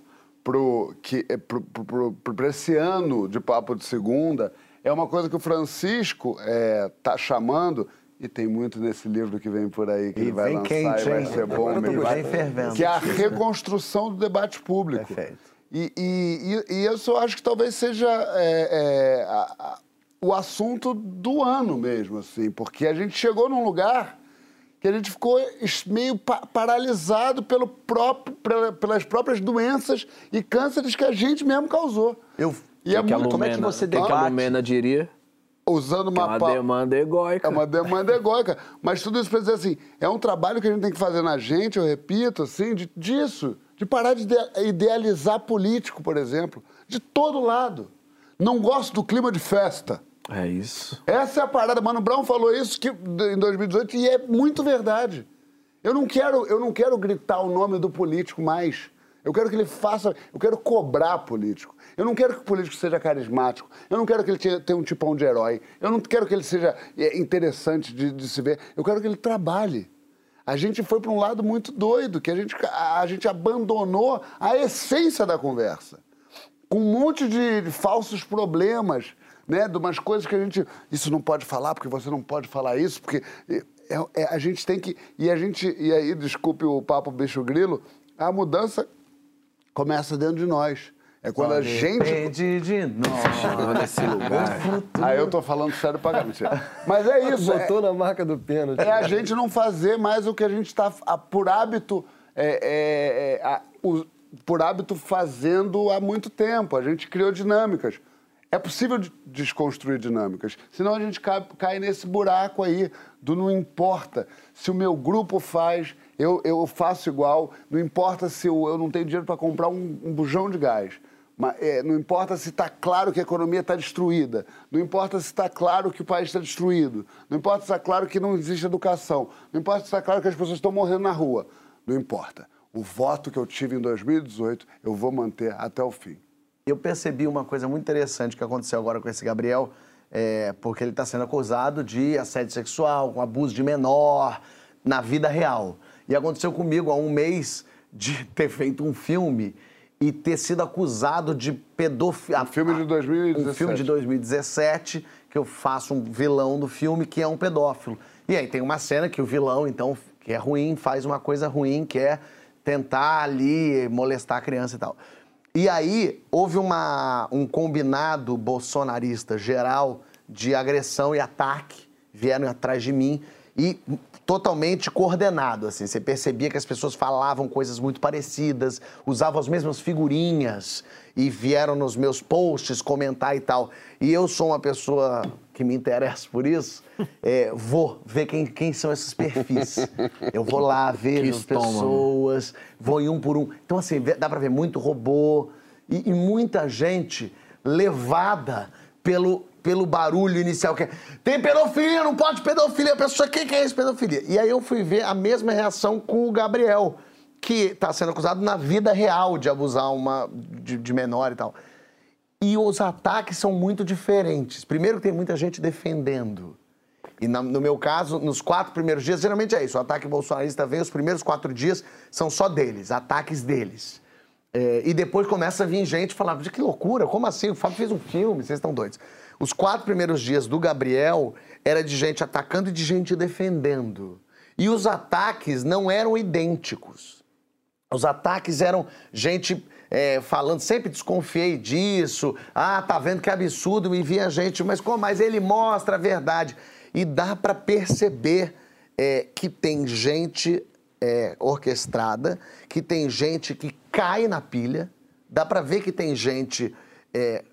é, pro- pra esse ano de Papo de Segunda, é uma coisa que o Francisco é, tá chamando, e tem muito nesse livro que vem por aí, que E ele vai lançar quente, e vai hein? ser bom eu mesmo. Vem fervendo. Que é a reconstrução do debate público. Perfeito. E, e, e, e eu só acho que talvez seja é, é, a- a- o assunto do ano mesmo, assim, porque a gente chegou num lugar que a gente ficou meio pa- paralisado pelo próprio, pela- pelas próprias doenças e cânceres que a gente mesmo causou. Eu. E é a muito como é que Lumena- você que que a debate? Lumena diria? usando é uma, uma pa- demanda egóica. É uma demanda egóica. Mas tudo isso para dizer assim, é um trabalho que a gente tem que fazer na gente, eu repito, assim, de, disso. De parar de ide- idealizar político, por exemplo. De todo lado. Não gosto do clima de festa. É isso. Essa é a parada. Mano Brown falou isso que, em 2018 e é muito verdade. Eu não quero, eu não quero gritar o nome do político mais. Eu quero que ele faça, eu quero cobrar político. Eu não quero que o político seja carismático. Eu não quero que ele tenha, um tipão de herói. Eu não quero que ele seja é, interessante de, de se ver. Eu quero que ele trabalhe. A gente foi para um lado muito doido, que a gente, a, a gente abandonou a essência da conversa com um monte de falsos problemas, né? De umas coisas que a gente. Isso não pode falar, porque você não pode falar isso, porque é- é- a gente tem que. E a gente. E aí, desculpe o papo bicho grilo, a mudança começa dentro de nós. É quando a gente. Depende de nós. Nesse lugar. Aí eu tô falando sério pra caramba. Mas é isso. é- Botou na marca do pênalti. É a gente não fazer mais o que a gente está, por hábito, é, é, é, a- o- por hábito fazendo há muito tempo. A gente criou dinâmicas. É possível de- desconstruir dinâmicas. Senão a gente cai, cai nesse buraco aí do não importa. Se o meu grupo faz, eu, eu faço igual. Não importa se eu, eu não tenho dinheiro para comprar um, um bujão de gás. Mas, é, não importa se está claro que a economia está destruída. Não importa se está claro que o país está destruído. Não importa se está claro que não existe educação. Não importa se está claro que as pessoas estão morrendo na rua. Não importa. O voto que eu tive em 2018, eu vou manter até o fim. Eu percebi uma coisa muito interessante que aconteceu agora com esse Gabriel, é, porque ele está sendo acusado de assédio sexual, com abuso de menor, na vida real. E aconteceu comigo há um mês de (laughs) ter feito um filme e ter sido acusado de pedofilia. Um filme de 2017. Um filme de 2017, que eu faço um vilão do filme que é um pedófilo. E aí tem uma cena que o vilão, então, que é ruim, faz uma coisa ruim, que é tentar ali molestar a criança e tal. E aí houve uma, um combinado bolsonarista geral de agressão e ataque, vieram atrás de mim e totalmente coordenado, assim. Você percebia que as pessoas falavam coisas muito parecidas, usavam as mesmas figurinhas e vieram nos meus posts comentar e tal. E eu sou uma pessoa que me interessa por isso, (laughs) é, vou ver quem, quem são esses perfis. Eu vou lá, vejo as pessoas, vou em um por um. Então, assim, dá pra ver muito robô e, e muita gente levada pelo, pelo barulho inicial que é tem pedofilia, não pode pedofilia. A pessoa, o que, é isso, pedofilia? E aí eu fui ver a mesma reação com o Gabriel, que está sendo acusado na vida real de abusar uma, de, de menor e tal. E os ataques são muito diferentes. Primeiro, tem muita gente defendendo. E na- no meu caso, nos quatro primeiros dias, geralmente é isso. O ataque bolsonarista vem, os primeiros quatro dias são só deles, ataques deles. É, e depois começa a vir gente falar: que loucura, como assim? O Fábio fez um filme, vocês estão doidos. Os quatro primeiros dias do Gabriel era de gente atacando e de gente defendendo. E os ataques não eram idênticos. Os ataques eram gente é, falando, sempre desconfiei disso. Ah, tá vendo que absurdo, me via gente, mas como? Mas ele mostra a verdade. E dá para perceber é, que tem gente é, orquestrada, que tem gente que cai na pilha, dá para ver que tem gente é,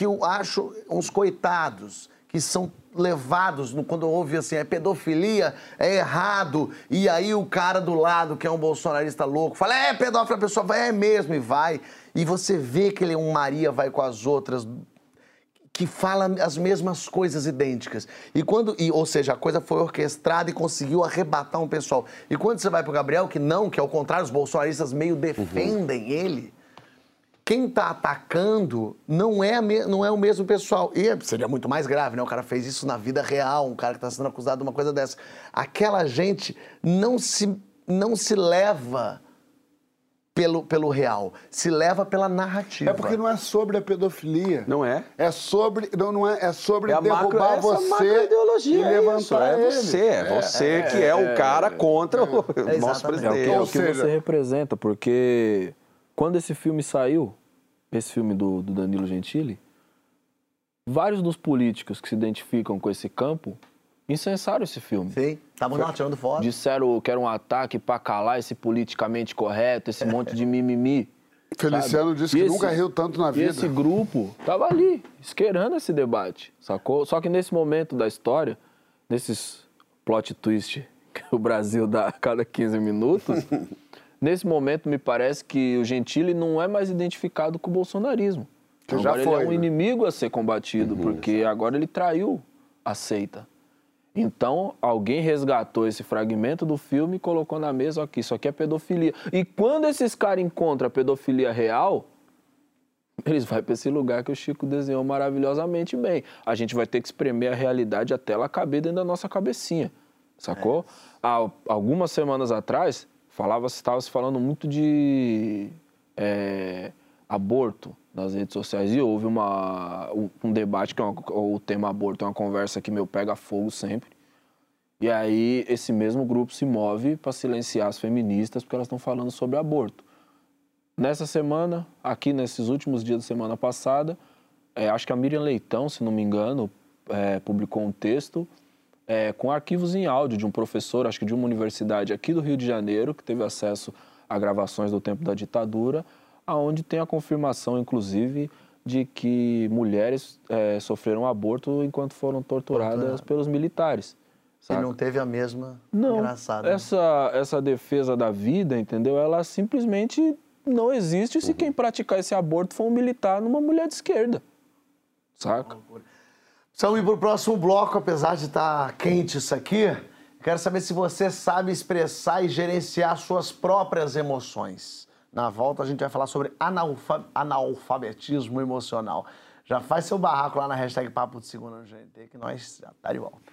que- eu acho uns coitados, que são levados, no- quando ouve assim, é pedofilia, é errado, e aí o cara do lado, que é um bolsonarista louco, fala, é pedófilo, a pessoa vai, é mesmo, e vai. E você vê que ele é um Maria, vai com as outras, que fala as mesmas coisas idênticas. E quando, e, ou seja, a coisa foi orquestrada e conseguiu arrebatar um pessoal. E quando você vai pro Gabriel, que não, que ao contrário, os bolsonaristas meio defendem ele, quem está atacando não é, não é o mesmo pessoal. E seria muito mais grave, né? O cara fez isso na vida real, um cara que está sendo acusado de uma coisa dessa. Aquela gente não se, não se leva pelo, pelo real, se leva pela narrativa. É porque não é sobre a pedofilia. Não é? É sobre. Não, não é, é sobre É a macro, derrubar essa você macroideologia, e é levantar isso, é ele. você, é você que é, o cara contra o (laughs) nosso exatamente. É o que, presidente. é Ou o que seja- você representa, porque quando esse filme saiu, esse filme do, do Danilo Gentili, vários dos políticos que se identificam com esse campo incensaram esse filme. Sim, estavam lá tirando foto. Disseram que era um ataque pra calar esse politicamente correto, esse monte de mimimi. Feliciano sabe? disse que esse- nunca riu tanto na E vida. esse grupo tava ali, esquerando esse debate, sacou? Só que nesse momento da história, nesses plot twist (laughs) que o Brasil dá a cada 15 minutos, (laughs) nesse momento me parece que o Gentili não é mais identificado com o bolsonarismo. Que já agora foi, ele é um né? inimigo a ser combatido, porque agora ele traiu a seita. Então, alguém resgatou esse fragmento do filme e colocou na mesa aqui, isso aqui é pedofilia. E quando esses caras encontram a pedofilia real, eles vão para esse lugar que o Chico desenhou maravilhosamente bem. A gente vai ter que espremer a realidade até ela caber dentro da nossa cabecinha, sacou? Há algumas semanas atrás, falava estava se falando muito de é, aborto nas redes sociais e houve uma, um, debate que é uma- o tema aborto é uma conversa que meu pega fogo sempre. E aí esse mesmo grupo se move para silenciar as feministas porque elas estão falando sobre aborto. nessa semana, aqui nesses últimos dias da semana passada, é, acho que a Miriam Leitão, se não me engano, é, publicou um texto é, com arquivos em áudio de um professor, acho que de uma universidade aqui do Rio de Janeiro, que teve acesso a gravações do tempo da ditadura, aonde tem a confirmação, inclusive, de que mulheres é, sofreram aborto enquanto foram torturadas pelos militares. Ele saca? não teve a mesma. Não, Engraçado. né? essa, essa defesa da vida, entendeu? Ela simplesmente não existe Uhum. se quem praticar esse aborto for um militar numa mulher de esquerda. Saca? Precisamos ir para o próximo bloco, apesar de estar quente isso aqui. Quero saber se você sabe expressar e gerenciar suas próprias emoções. Na volta a gente vai falar sobre analfa- analfabetismo emocional. Já faz seu barraco lá na hashtag Papo de Segunda no GNT que nós já tá de volta.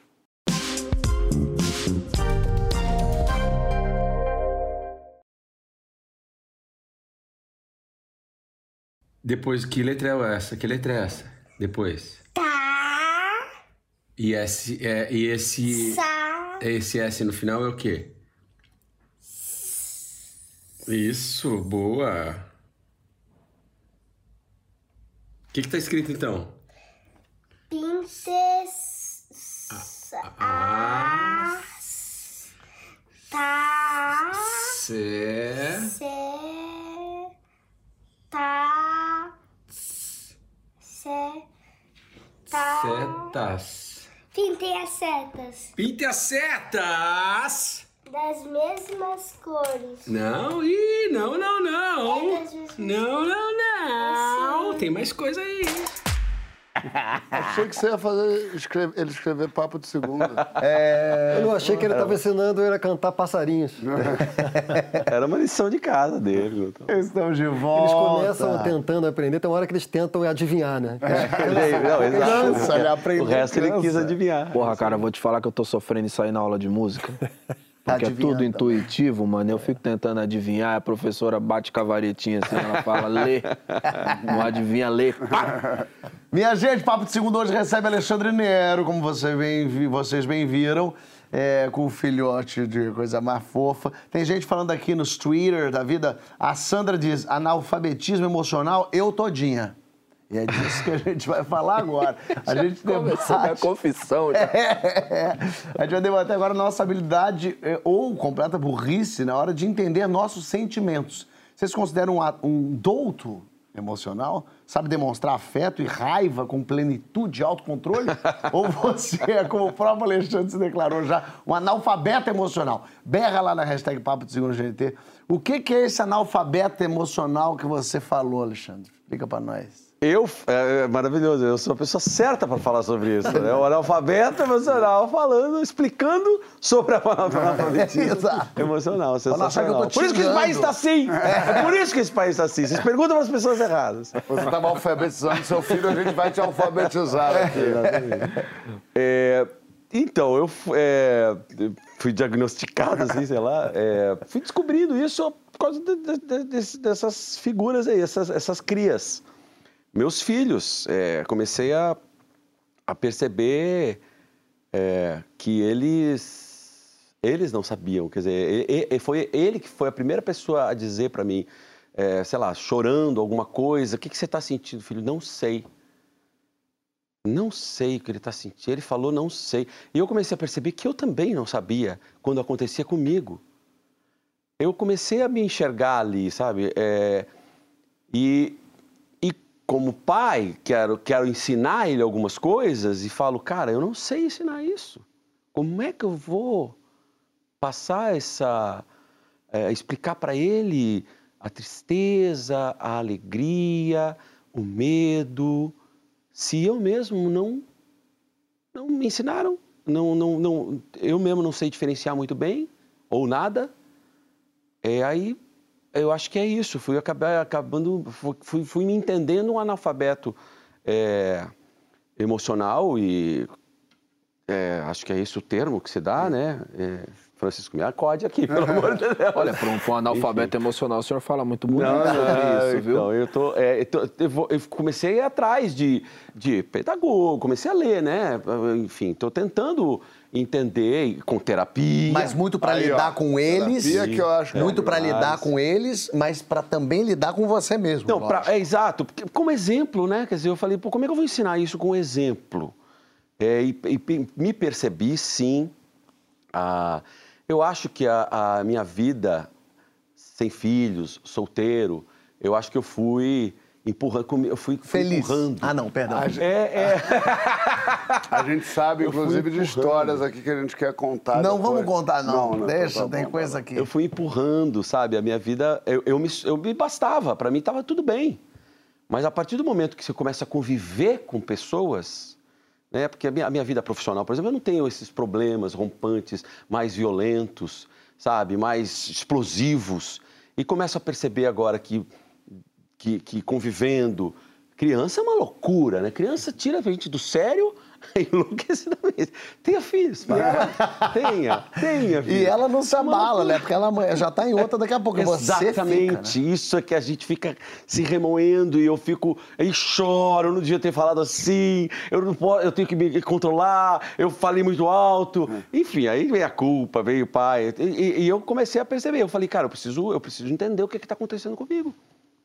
Depois, que letra é essa? Que letra é essa? Depois. Tá, E esse, é, e esse, sa, esse S no final é o quê? Isso, boa. O que, que tá escrito então? pinces, A, tá, se, tá, se, tá. setas. Pintei as setas Pinte as setas! das mesmas cores. Não, ih, não, não, não. É das mesmas- Não, não, não. Sim. Tem mais coisa aí. Achei que você ia fazer escrever- ele escrever papo de segunda. Eu não achei que ele estava ensinando ele a cantar passarinhos. (laughs) Era uma lição de casa dele. Estamos de Eles volta. começam tentando aprender, tem uma hora que eles tentam adivinhar, né? Não, ele Cansa, ele O resto ele quis adivinhar. Porra, cara, eu vou te falar que eu tô sofrendo isso aí na aula de música. Porque é tudo intuitivo, mano. Eu fico tentando adivinhar, a professora bate com a varetinha assim, ela fala, lê. (laughs) Não adivinha, lê. Pá! Minha gente, Papo de Segundo hoje recebe Alexandre Nero, como você bem vocês bem viram, é, com um filhote de coisa mais fofa. Tem gente falando aqui nos Twitter da vida. A Sandra diz: analfabetismo emocional, eu todinha. E é disso que a gente vai falar agora. (laughs) A gente Começou minha debate. confissão. já. (laughs) É, a gente vai debater agora a nossa habilidade é, ou completa burrice na hora de entender nossos sentimentos. Vocês consideram um, a- um douto emocional? Sabe demonstrar afeto e raiva com plenitude e autocontrole? (laughs) ou você é, como o próprio Alexandre se declarou já, um analfabeto emocional? Berra lá na hashtag Papo de Segundo GNT. O que, que é esse analfabeto emocional que você falou, Alexandre? Explica pra nós. Eu, é, é maravilhoso, eu sou a pessoa certa para falar sobre isso. Né? O analfabeto emocional falando, explicando sobre a (laughs) analfabetismo Exato. emocional. Sensacional. Por isso que esse país está assim. É por isso que esse país está assim. Vocês perguntam para as pessoas erradas. Estava alfabetizando seu filho, a gente vai te alfabetizar aqui. É, então, eu é, fui diagnosticado, assim, sei lá, é, fui descobrindo isso por causa de- de- de- dessas figuras aí, essas, essas crias. Meus filhos, é, comecei a, a perceber é, que eles, eles não sabiam, quer dizer, e- e- foi ele que foi a primeira pessoa a dizer para mim, é, sei lá, chorando alguma coisa, o que, que você está sentindo, filho? Não sei. Não sei o que ele está sentindo. Ele falou, não sei. E eu comecei a perceber que eu também não sabia quando acontecia comigo. Eu comecei a me enxergar ali, sabe? É, e, e como pai, quero, quero ensinar ele algumas coisas e falo, cara, eu não sei ensinar isso. Como é que eu vou passar essa. é, explicar para ele a tristeza, a alegria, o medo, se eu mesmo não não me ensinaram, não, não, não, eu mesmo não sei diferenciar muito bem ou nada, é aí eu acho que é isso. Fui acabar acabando, fui, fui me entendendo um analfabeto é, emocional e é, acho que é esse o termo que se dá, né? É, Francisco, me acode aqui, pelo amor de Deus. Olha, para um, um analfabeto emocional, o senhor fala muito bonito Não, sobre não, isso, viu? então, eu, tô, é, eu, tô- eu vou- eu comecei a ir atrás de, de pedagogo, comecei a ler, né? Enfim, estou tentando entender com terapia. Mas muito pra Aí, ó, lidar com eles. terapia que eu acho muito que- pra lidar com eles, mas pra também lidar com você mesmo. Não, pra- é exato, porque como exemplo, né? Quer dizer, eu falei, pô, como é que eu vou ensinar isso com exemplo? É, e, e me percebi, sim. a- eu acho que a, a minha vida sem filhos, solteiro, eu acho que eu fui empurrando, eu fui Feliz. empurrando. Ah, não, perdão. A gente, É, é. (laughs) a gente sabe, Eu fui inclusive, de empurrando. histórias aqui que a gente quer contar. Não depois. vamos contar, não. Deixa, tá tem bom, coisa aqui. Eu fui empurrando, sabe? A minha vida, eu, eu, me, eu me bastava, para mim estava tudo bem. Mas a partir do momento que você começa a conviver com pessoas, né? Porque a minha, a minha vida profissional, por exemplo, eu não tenho esses problemas rompantes, mais violentos, sabe? Mais explosivos. E começo a perceber agora que, que, que convivendo, criança é uma loucura, né? Criança tira a gente do sério (laughs) enlouquecidamente. Tenha filhos, para. tenha, tenha filhos. E ela não se É abala, né? Porque ela já tá em outra daqui a pouco. Exatamente, fica, né? isso é que a gente fica se remoendo e eu fico, aí choro, eu não devia ter falado assim, eu não posso, eu tenho que me controlar, eu falei muito alto, enfim, aí veio a culpa, veio o pai, e, e- e eu comecei a perceber, eu falei, cara, eu preciso, eu preciso entender o que está acontecendo comigo,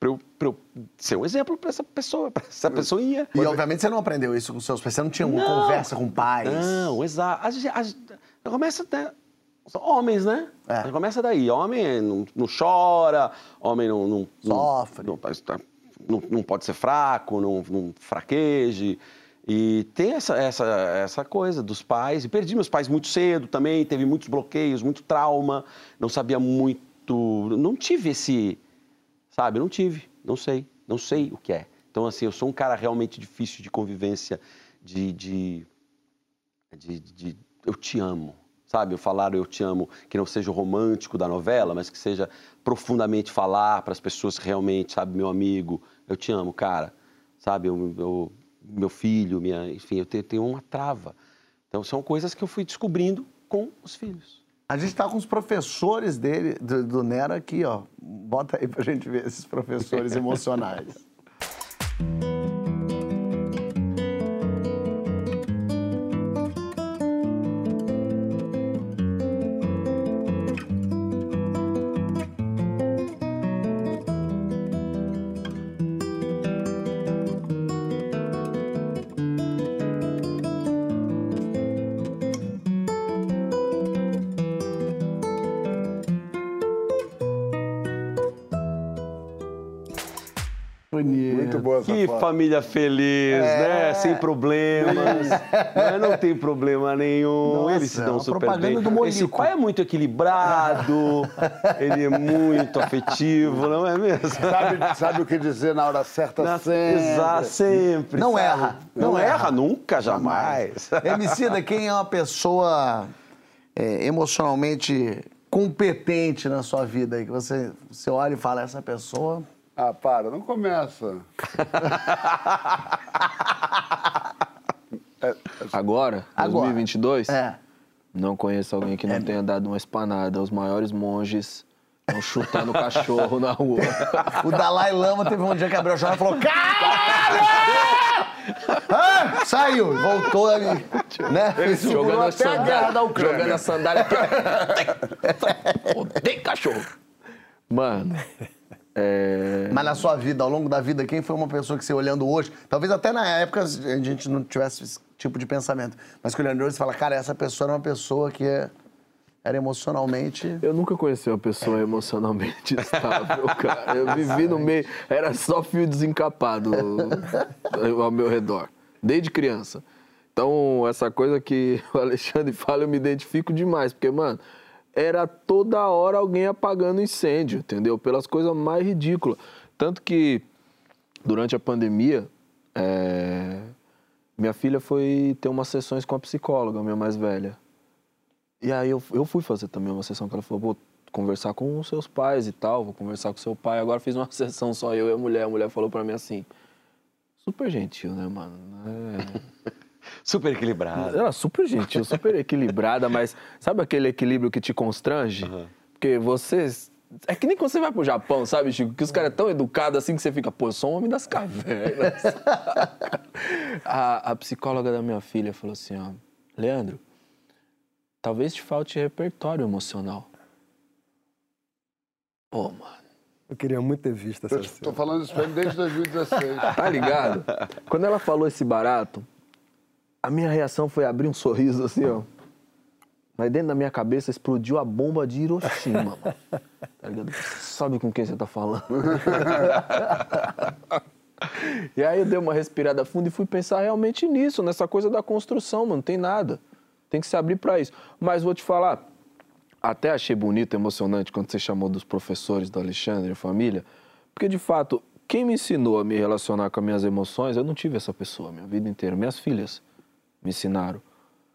para eu, eu ser um exemplo para essa pessoa, para essa pessoinha. E obviamente você não aprendeu isso com seus pais. Você não tinha uma Não. conversa com pais. Não, exato. A gente- a gente- Começa até. São homens, né? É. Começa daí. Homem não, não chora, homem não. não Sofre. Não, tá- não- não pode ser fraco, não, não fraqueje. E tem essa, essa, essa coisa dos pais. E perdi meus pais muito cedo também, teve muitos bloqueios, muito trauma, não sabia muito. Não tive esse. Sabe, não tive, não sei, não sei o que é. Então, assim, eu sou um cara realmente difícil de convivência, de, de, de, de- eu te amo, sabe? Eu falar eu te amo, que não seja o romântico da novela, mas que seja profundamente falar para as pessoas realmente, sabe, meu amigo, eu te amo, cara, sabe? Eu, eu- meu filho, minha, enfim, eu tenho, tenho uma trava. Então, são coisas que eu fui descobrindo com os filhos. A gente tá com os professores dele, do, do Nero aqui, ó. Bota aí pra gente ver esses professores (laughs) emocionais. Que família feliz, né? Sem problemas. (laughs) Mas não tem problema nenhum. Nossa, Eles se é dão super propaganda bem. Esse pai é muito equilibrado, ele é muito afetivo, não é mesmo? Sabe, sabe o que dizer na hora certa Na- sempre. Exato, sempre. Não sabe? erra. Não, Não erra, erra. nunca, jamais. Emicida, quem é uma pessoa é, emocionalmente competente na sua vida aí? Que você, você olha e fala, essa pessoa... Ah, para, não começa. (laughs) Agora, Agora. 2022, É. não conheço alguém que não tenha dado uma espanada aos maiores monges estão chutando cachorro na rua. (laughs) O Dalai Lama teve um dia que abriu a janela e falou: Caralho! Ah, saiu, voltou ali. Né? Segurou Jogando a a sandália, da Ucrânia. jogando a sandália. (laughs) Odeio cachorro. Mano, é... Mas na sua vida, ao longo da vida, quem foi uma pessoa que você olhando hoje, talvez até na época a gente não tivesse esse tipo de pensamento, mas que olhando hoje você fala, cara, essa pessoa era uma pessoa que é- era emocionalmente. Eu nunca conheci uma pessoa emocionalmente (laughs) estável, cara. Eu vivi no meio. Era só fio desencapado (laughs) ao meu redor, desde criança. Então, essa coisa que o Alexandre fala, eu me identifico demais, porque, mano, era toda hora alguém apagando incêndio, entendeu? Pelas coisas mais ridículas. Tanto que, durante a pandemia, é, minha filha foi ter umas sessões com a psicóloga, minha mais velha. E aí eu, eu fui fazer também uma sessão que ela falou, vou conversar com os seus pais e tal, vou conversar com seu pai. Agora fiz uma (laughs) sessão só eu e a mulher. A mulher falou pra mim assim, super gentil, né, mano? É, Super equilibrado. Ela é super gentil, super equilibrada, mas sabe aquele equilíbrio que te constrange? Porque vocês. É que nem quando você vai pro Japão, sabe, Chico? Que os caras é tão educados assim que você fica, pô, eu sou um homem das cavernas. (laughs) a, a psicóloga da minha filha falou assim: ó, Leandro, talvez te falte repertório emocional. Pô, mano. Eu queria muito ter visto essa Eu cena. tô falando isso pra ele desde 2016. Tá ligado? Quando ela falou esse barato, a minha reação foi abrir um sorriso assim, ó. Mas dentro da minha cabeça explodiu a bomba de Hiroshima, mano. (laughs) Tá ligado? Você sabe com quem você tá falando? (laughs) e aí eu dei uma respirada fundo e fui pensar realmente nisso, nessa coisa da construção, mano. Não tem nada. Tem que se abrir pra isso. Mas vou te falar, até achei bonito, emocionante quando você chamou dos professores do Alexandre, a família, porque de fato, quem me ensinou a me relacionar com as minhas emoções, eu não tive essa pessoa a minha vida inteira. Minhas filhas me ensinaram.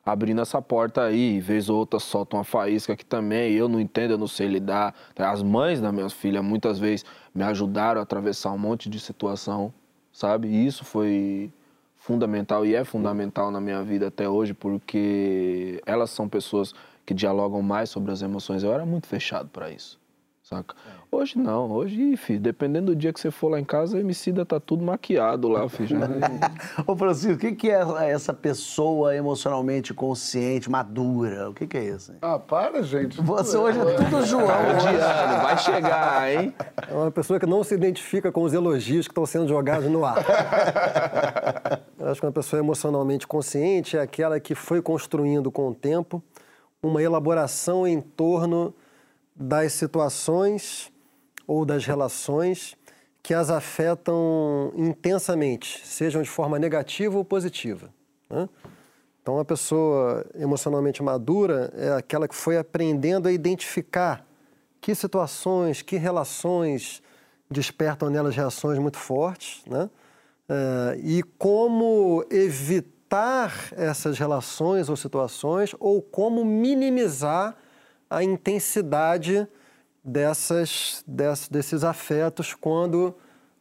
Abrindo essa porta aí, vez ou outra soltam uma faísca aqui também, eu não entendo, eu não sei lidar. As mães das minhas filhas muitas vezes me ajudaram a atravessar um monte de situação, sabe? E isso foi fundamental e é fundamental na minha vida até hoje, porque elas são pessoas que dialogam mais sobre as emoções. Eu era muito fechado para isso, saca? Hoje não, hoje, filho, dependendo do dia que você for lá em casa, a Emicida tá tudo maquiado lá, filho. (laughs) Ô, Francisco, o que, que é essa pessoa emocionalmente consciente, madura? O que, que é isso? hein? Ah, para, gente. Você hoje é tudo João. Diano, vai chegar, hein? É uma pessoa que não se identifica com os elogios que estão sendo jogados no ar. (laughs) Eu acho que uma pessoa emocionalmente consciente é aquela que foi construindo com o tempo uma elaboração em torno das situações ou das relações que as afetam intensamente, sejam de forma negativa ou positiva. né? Então, uma pessoa emocionalmente madura é aquela que foi aprendendo a identificar que situações, que relações despertam nelas reações muito fortes, né? Eh, e como evitar essas relações ou situações ou como minimizar a intensidade dessas, dess- desses afetos quando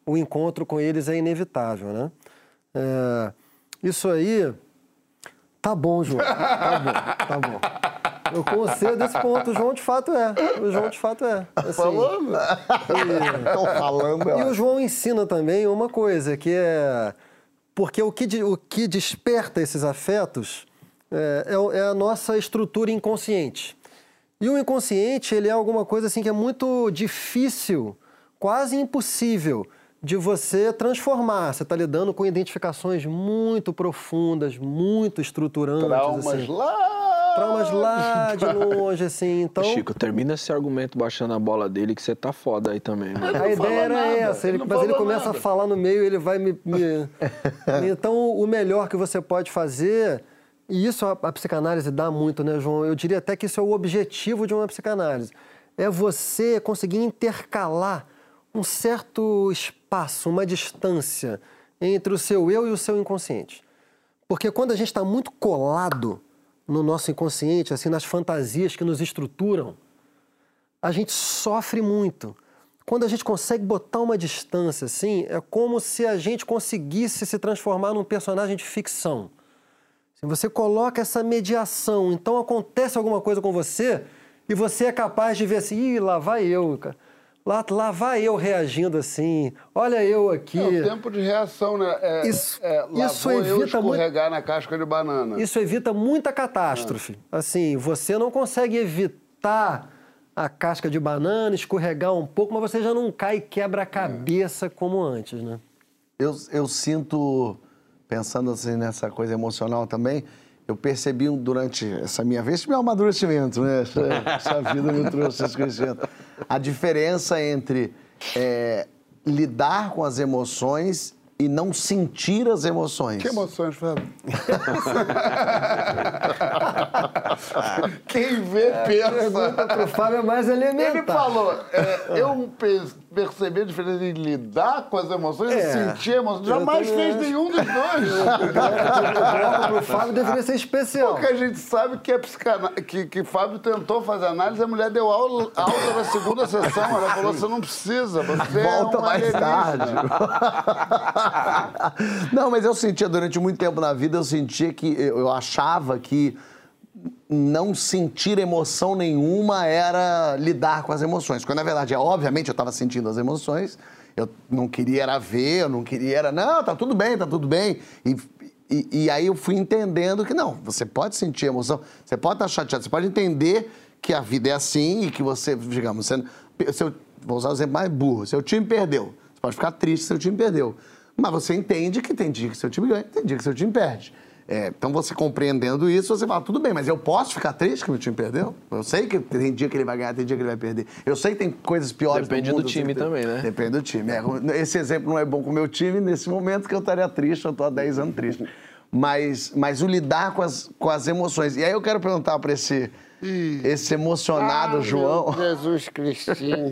o encontro com eles é inevitável, né? Eh, isso aí Tá bom, João. Tá bom, tá bom. Eu concedo esse ponto. O João de fato é. O João de fato é. Assim, Falando? Estão falando. e o João ensina também uma coisa, que é. Porque o que, o que desperta esses afetos é, é é a nossa estrutura inconsciente. E o inconsciente, ele é alguma coisa assim que é muito difícil, quase impossível de você transformar. Você está lidando com identificações muito profundas, muito estruturantes. Traumas assim. lá. Traumas lá de longe, assim. Então, Chico, termina esse argumento baixando a bola dele que você tá foda aí também, mano. A ideia era nada, essa, ele- ele mas ele começa nada. a falar no meio, ele vai me. me- (laughs) então, o melhor que você pode fazer, e isso a, a psicanálise dá muito, né, João? Eu diria até que isso é o objetivo de uma psicanálise. É você conseguir intercalar um certo espaço, uma distância entre o seu eu e o seu inconsciente. Porque quando a gente está muito colado no nosso inconsciente, assim, nas fantasias que nos estruturam, a gente sofre muito. Quando a gente consegue botar uma distância assim, é como se a gente conseguisse se transformar num personagem de ficção. Você coloca essa mediação, então acontece alguma coisa com você e você é capaz de ver assim, Ih, lá vai eu, cara. Lá, lá vai eu reagindo assim. Olha eu aqui. É o tempo de reação, né? É, Isso- é, lá isso vou eu evita muito- escorregar na casca de banana. Isso evita muita catástrofe. Assim, você não consegue evitar a casca de banana, escorregar um pouco, mas você já não cai e quebra a cabeça como antes, né? Eu, eu sinto, pensando assim nessa coisa emocional também, eu percebi um- durante essa minha vez, esse meu amadurecimento, né? Essa, essa vida me trouxe esse conhecimento. A diferença entre é, lidar com as emoções e não sentir as emoções. Que emoções, Fábio? (laughs) Quem vê, pensa. Pergunta pro Fábio é mais elementar. Ele falou, é, eu pe- percebi a diferença de lidar com as emoções É. e sentir emoções. Jamais também fez acho. nenhum dos dois. O Fábio deveria ser especial. Porque a gente sabe que, é psicana... que, que Fábio tentou fazer análise, a mulher deu aula, alta na segunda sessão. Ela falou: você não precisa, você Volta é um mais alienígena." tarde. (laughs) (laughs) Não, mas eu sentia durante muito tempo na vida, eu sentia que eu achava que não sentir emoção nenhuma era lidar com as emoções. Quando na verdade, é, obviamente, eu estava sentindo as emoções, eu não queria era ver, eu não queria era, não, tá tudo bem, tá tudo bem. E, e, e aí eu fui entendendo que não, você pode sentir emoção, você pode estar chateado, você pode entender que a vida é assim e que você, digamos, você, seu, vou usar o exemplo mais burro, seu time perdeu, você pode ficar triste se seu time perdeu. Mas você entende que tem dia que seu time ganha, tem dia que seu time perde. É, então você compreendendo isso, você fala, tudo bem, mas eu posso ficar triste que meu time perdeu? Eu sei que tem dia que ele vai ganhar, tem dia que ele vai perder. Eu sei que tem coisas piores Depende do mundo, time que tem- também, né? Depende do time. É, esse exemplo não é bom com o meu time nesse momento que eu estaria triste, eu estou há 10 anos triste. Mas, mas o lidar com as, com as emoções. E aí eu quero perguntar para esse, esse emocionado Ah, João. (laughs) Jesus Cristinho.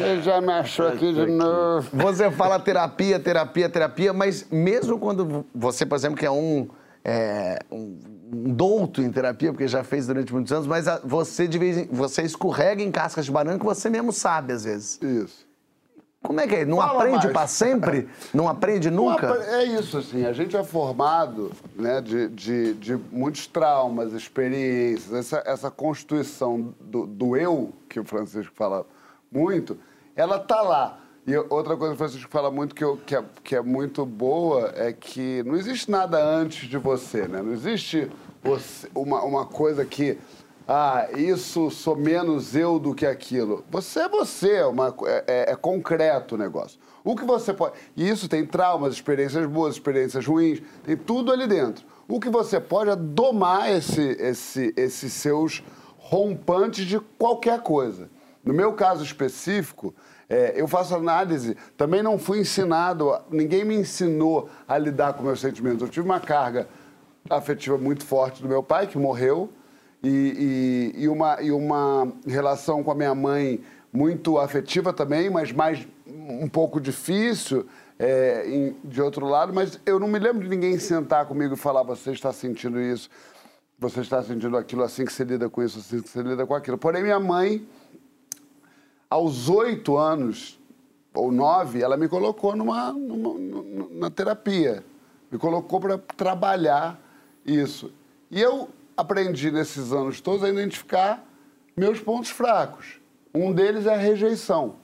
Ele já me achou aqui de novo. Você fala terapia, terapia, terapia, mas mesmo quando você, por exemplo, que é um, é, um, um douto em terapia, porque já fez durante muitos anos, mas a- você de vez em, você escorrega em cascas de banana que você mesmo sabe às vezes. Isso. Como é que é? Não Fala aprende para sempre? Não aprende nunca? É isso, assim. A gente é formado né, de, de, de muitos traumas, experiências, essa, essa constituição do, do eu, que o Francisco fala muito, ela tá lá. E outra coisa que o Francisco fala muito, que, eu, que, é, que é muito boa, é que não existe nada antes de você, né? Não existe você- uma, uma coisa que ah, isso sou menos eu do que aquilo. Você é você, é, uma, é, é- é concreto o negócio. O que você pode. E isso tem traumas, experiências boas, experiências ruins, tem tudo ali dentro. O que você pode é domar esse, esse, esses seus rompantes de qualquer coisa. No meu caso específico, é, eu faço análise, também não fui ensinado, ninguém me ensinou a lidar com meus sentimentos. Eu tive uma carga afetiva muito forte do meu pai, que morreu, e, e- e uma, e uma relação com a minha mãe muito afetiva também, mas mais um pouco difícil é, em- de outro lado. Mas eu não me lembro de ninguém sentar comigo e falar: você está sentindo isso, você está sentindo aquilo, assim que você lida com isso, assim que você lida com aquilo. Porém, minha mãe, aos oito anos ou nove, ela me colocou numa, numa- numa- na terapia. Me colocou para trabalhar isso. E eu aprendi nesses anos todos a identificar meus pontos fracos. Um deles é a rejeição.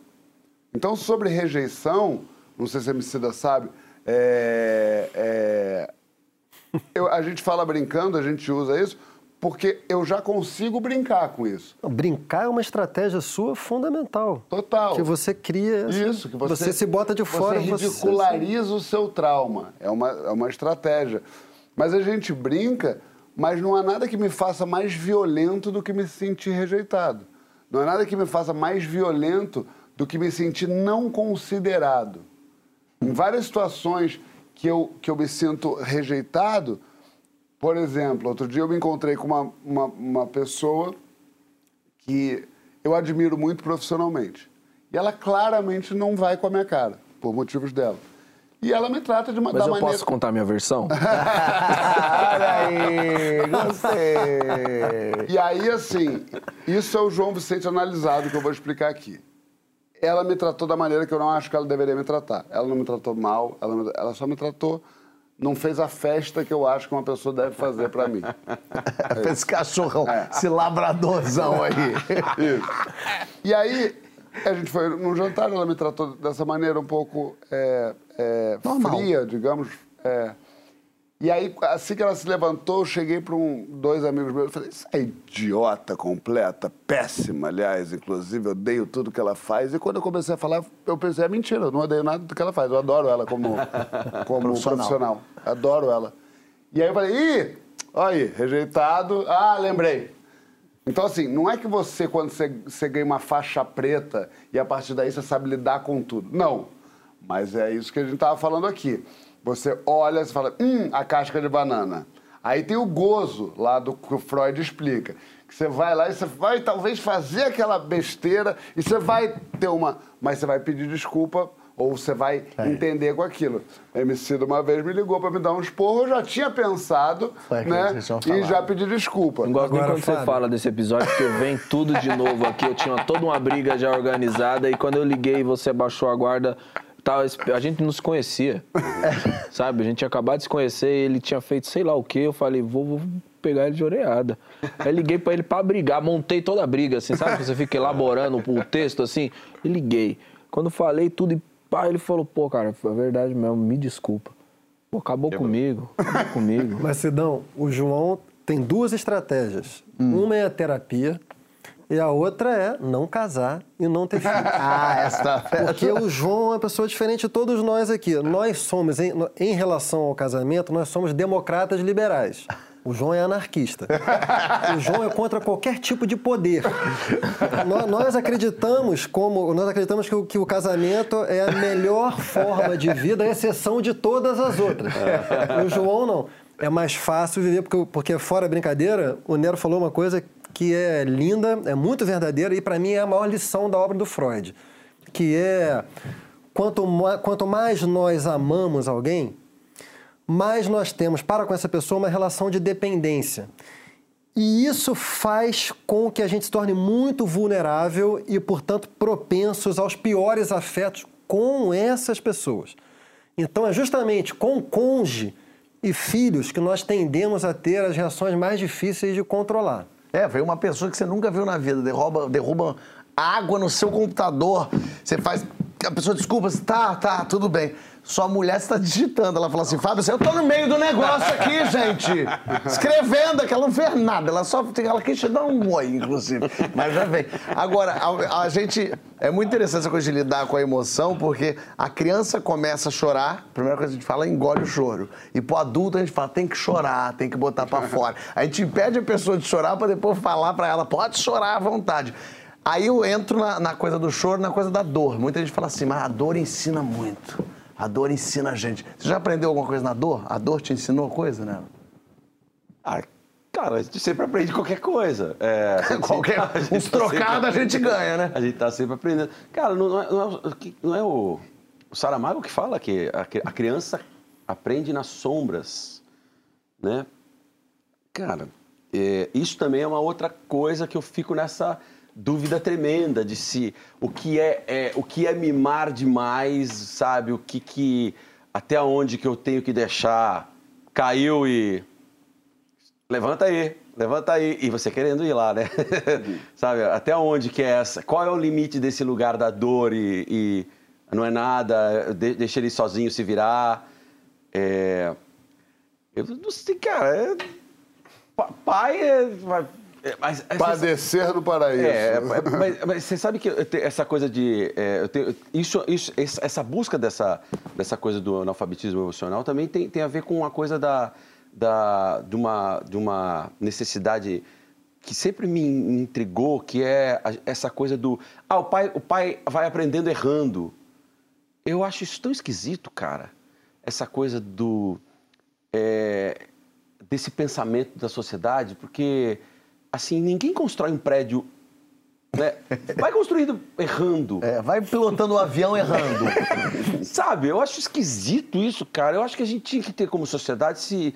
Então, sobre rejeição, não sei se a Emicida sabe, é, é, (laughs) eu- a gente fala brincando, a gente usa isso, porque eu já consigo brincar com isso. Brincar é uma estratégia sua fundamental. Total. Que você cria. Isso, que você, se bota de fora. Você ridiculariza o seu trauma. É uma, é uma estratégia. Mas a gente brinca, mas não há nada que me faça mais violento do que me sentir rejeitado. Não há nada que me faça mais violento do que me sentir não considerado. Em várias situações que eu, que eu me sinto rejeitado, por exemplo, outro dia eu me encontrei com uma, uma, uma pessoa que eu admiro muito profissionalmente. E ela claramente não vai com a minha cara, por motivos dela. E ela me trata de uma Mas da eu maneira... posso contar minha versão? (laughs) Olha aí, gostei. E aí, assim, isso é o João Vicente analisado que eu vou explicar aqui. Ela me tratou da maneira que eu não acho que ela deveria me tratar. Ela não me tratou mal, ela, não- ela só me tratou, não fez a festa que eu acho que uma pessoa deve fazer pra mim. (laughs) Esse cachorrão, É. esse labradorzão aí. Isso. E aí, a gente foi num jantar, ela me tratou dessa maneira um pouco é, é, fria, digamos. é. E aí, assim que ela se levantou, eu cheguei para um, dois amigos meus e falei: Isso é idiota completa, péssima, aliás, inclusive, eu odeio tudo que ela faz. E quando eu comecei a falar, eu pensei: É mentira, eu não odeio nada do que ela faz, eu adoro ela como, (laughs) como Profissional. profissional. Adoro ela. E aí eu falei: Ih, olha aí, rejeitado. Ah, lembrei. Então, assim, não é que você, quando você, você ganha uma faixa preta e a partir daí você sabe lidar com tudo. Não. Mas é isso que a gente estava falando aqui. Você olha e fala, hum, a casca de banana. Aí tem o gozo lá do que o Freud explica. Que você vai lá e você vai talvez fazer aquela besteira e você vai ter uma. Mas você vai pedir desculpa ou você vai entender com aquilo. A MC de uma vez me ligou para me dar um esporro, eu já tinha pensado, Foi aquilo né? E já pedi desculpa. Não gosto nem Agora, quando você Fábio. fala desse episódio, porque vem tudo de novo aqui. Eu tinha toda uma briga já organizada e quando eu liguei e você baixou a guarda, tava, a gente não se conhecia. (laughs) Sabe? A gente tinha acabado de se conhecer e ele tinha feito sei lá o quê. Eu falei, vou, vou pegar ele de oreada. Aí liguei pra ele pra brigar, montei toda a briga, assim, sabe? Que você fica elaborando o texto assim. E liguei. Quando falei tudo e pá, ele falou, pô, cara, foi verdade mesmo, me desculpa. Pô, acabou comigo, acabou comigo. (laughs) Mas, Sidão, o João tem duas estratégias. Uma é a terapia e a outra é não casar e não ter filhos. (laughs) Ah, essa Porque o João é uma pessoa diferente de todos nós aqui. Nós somos, em, em relação ao casamento, nós somos democratas liberais. O João é anarquista. O João é contra qualquer tipo de poder. Nós, acreditamos como nós acreditamos que o, que o casamento é a melhor forma de vida, à exceção de todas as outras. O João não. É mais fácil viver porque, porque fora brincadeira, o Nero falou uma coisa que é linda, é muito verdadeira e para mim é a maior lição da obra do Freud, que é quanto, quanto mais nós amamos alguém, mais nós temos para com essa pessoa uma relação de dependência. E isso faz com que a gente se torne muito vulnerável e, portanto, propensos aos piores afetos com essas pessoas. Então, é justamente com cônjuge e filhos que nós tendemos a ter as reações mais difíceis de controlar. É, veio uma pessoa que você nunca viu na vida, derruba, derruba água no seu computador. Você faz. A pessoa desculpa, tá, tá, tudo bem. Sua mulher está digitando. Ela fala assim, Fábio, assim, eu tô no meio do negócio aqui, (laughs) gente. Escrevendo, que ela não fez nada. Ela só ela quis te dar um oi, inclusive. Mas já vem. Agora, a, a gente. É muito interessante essa coisa de lidar com a emoção, porque a criança começa a chorar, a primeira coisa que a gente fala é engole o choro. E pro adulto a gente fala, tem que chorar, tem que botar pra fora. A gente impede a pessoa de chorar pra depois falar pra ela, pode chorar à vontade. Aí eu entro na, na coisa do choro, na coisa da dor. Muita gente fala assim, mas a dor ensina muito. A dor ensina a gente. Você já aprendeu alguma coisa na dor? A dor te ensinou coisa, né? Ah, cara, a gente sempre aprende qualquer coisa. É, (laughs) Qualquer- (laughs) a gente uns tá trocados a gente ganha, né? A gente tá sempre aprendendo. Cara, não, não é, não é não é o, o Saramago que fala que a, a criança aprende nas sombras, né? Cara, é, isso também é uma outra coisa que eu fico nessa dúvida tremenda de se o que é, é- o que é mimar demais, sabe? O que que até onde que eu tenho que deixar caiu e levanta aí, levanta aí. E você querendo ir lá, né? (laughs) Sabe, até onde que é essa? Qual é o limite desse lugar da dor e, e não é nada, de, deixa ele sozinho se virar. É, eu não sei, cara. é- pa- pai é. É, mas, é, Padecer no paraíso. é, mas, mas você sabe que essa coisa de. é, tenho- isso, isso, essa busca dessa, dessa coisa do analfabetismo emocional também tem, tem a ver com uma coisa da, da, de, uma, de uma necessidade que sempre me intrigou, que é essa coisa do. Ah, o pai, o pai vai aprendendo errando. Eu acho isso tão esquisito, cara. Essa coisa do. é, desse pensamento da sociedade, porque, assim, ninguém constrói um prédio. Né? Vai construindo errando. É, vai pilotando o avião errando. (laughs) Sabe, eu acho esquisito isso, cara. Eu acho que a gente tinha que ter como sociedade se,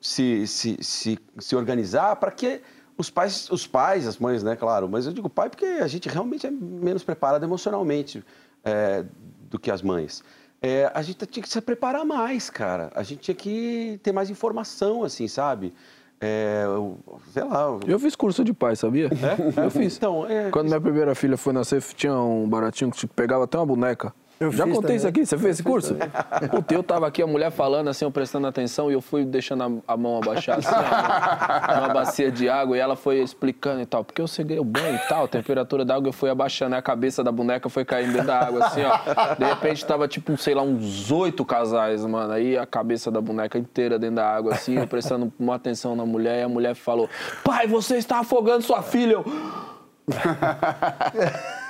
se, se, se, se organizar para que os pais, os pais, as mães, né, claro, mas eu digo pai porque a gente realmente é menos preparado emocionalmente é, do que as mães. É, a gente tinha que se preparar mais, cara. A gente tinha que ter mais informação, assim, sabe? É, eu- sei lá. eu- Eu fiz curso de pai, sabia? Eu fiz. Então, é, Quando minha primeira filha foi nascer, tinha um baratinho que te pegava até uma boneca. Eu Já contei também. isso aqui? Você fez esse curso? (laughs) Puta, eu tava aqui, a mulher falando assim, eu prestando atenção, e eu fui deixando a, a mão abaixar assim, ó, numa bacia de água, e ela foi explicando e tal. Porque eu ceguei o banho e tal, a temperatura da água, eu fui abaixando, a cabeça da boneca foi caindo dentro da água, assim, ó. De repente tava tipo, sei lá, uns oito casais, mano. Aí a cabeça da boneca inteira dentro da água, assim, eu prestando uma atenção na mulher, e a mulher falou: Pai, você está afogando sua filha. Eu, (laughs)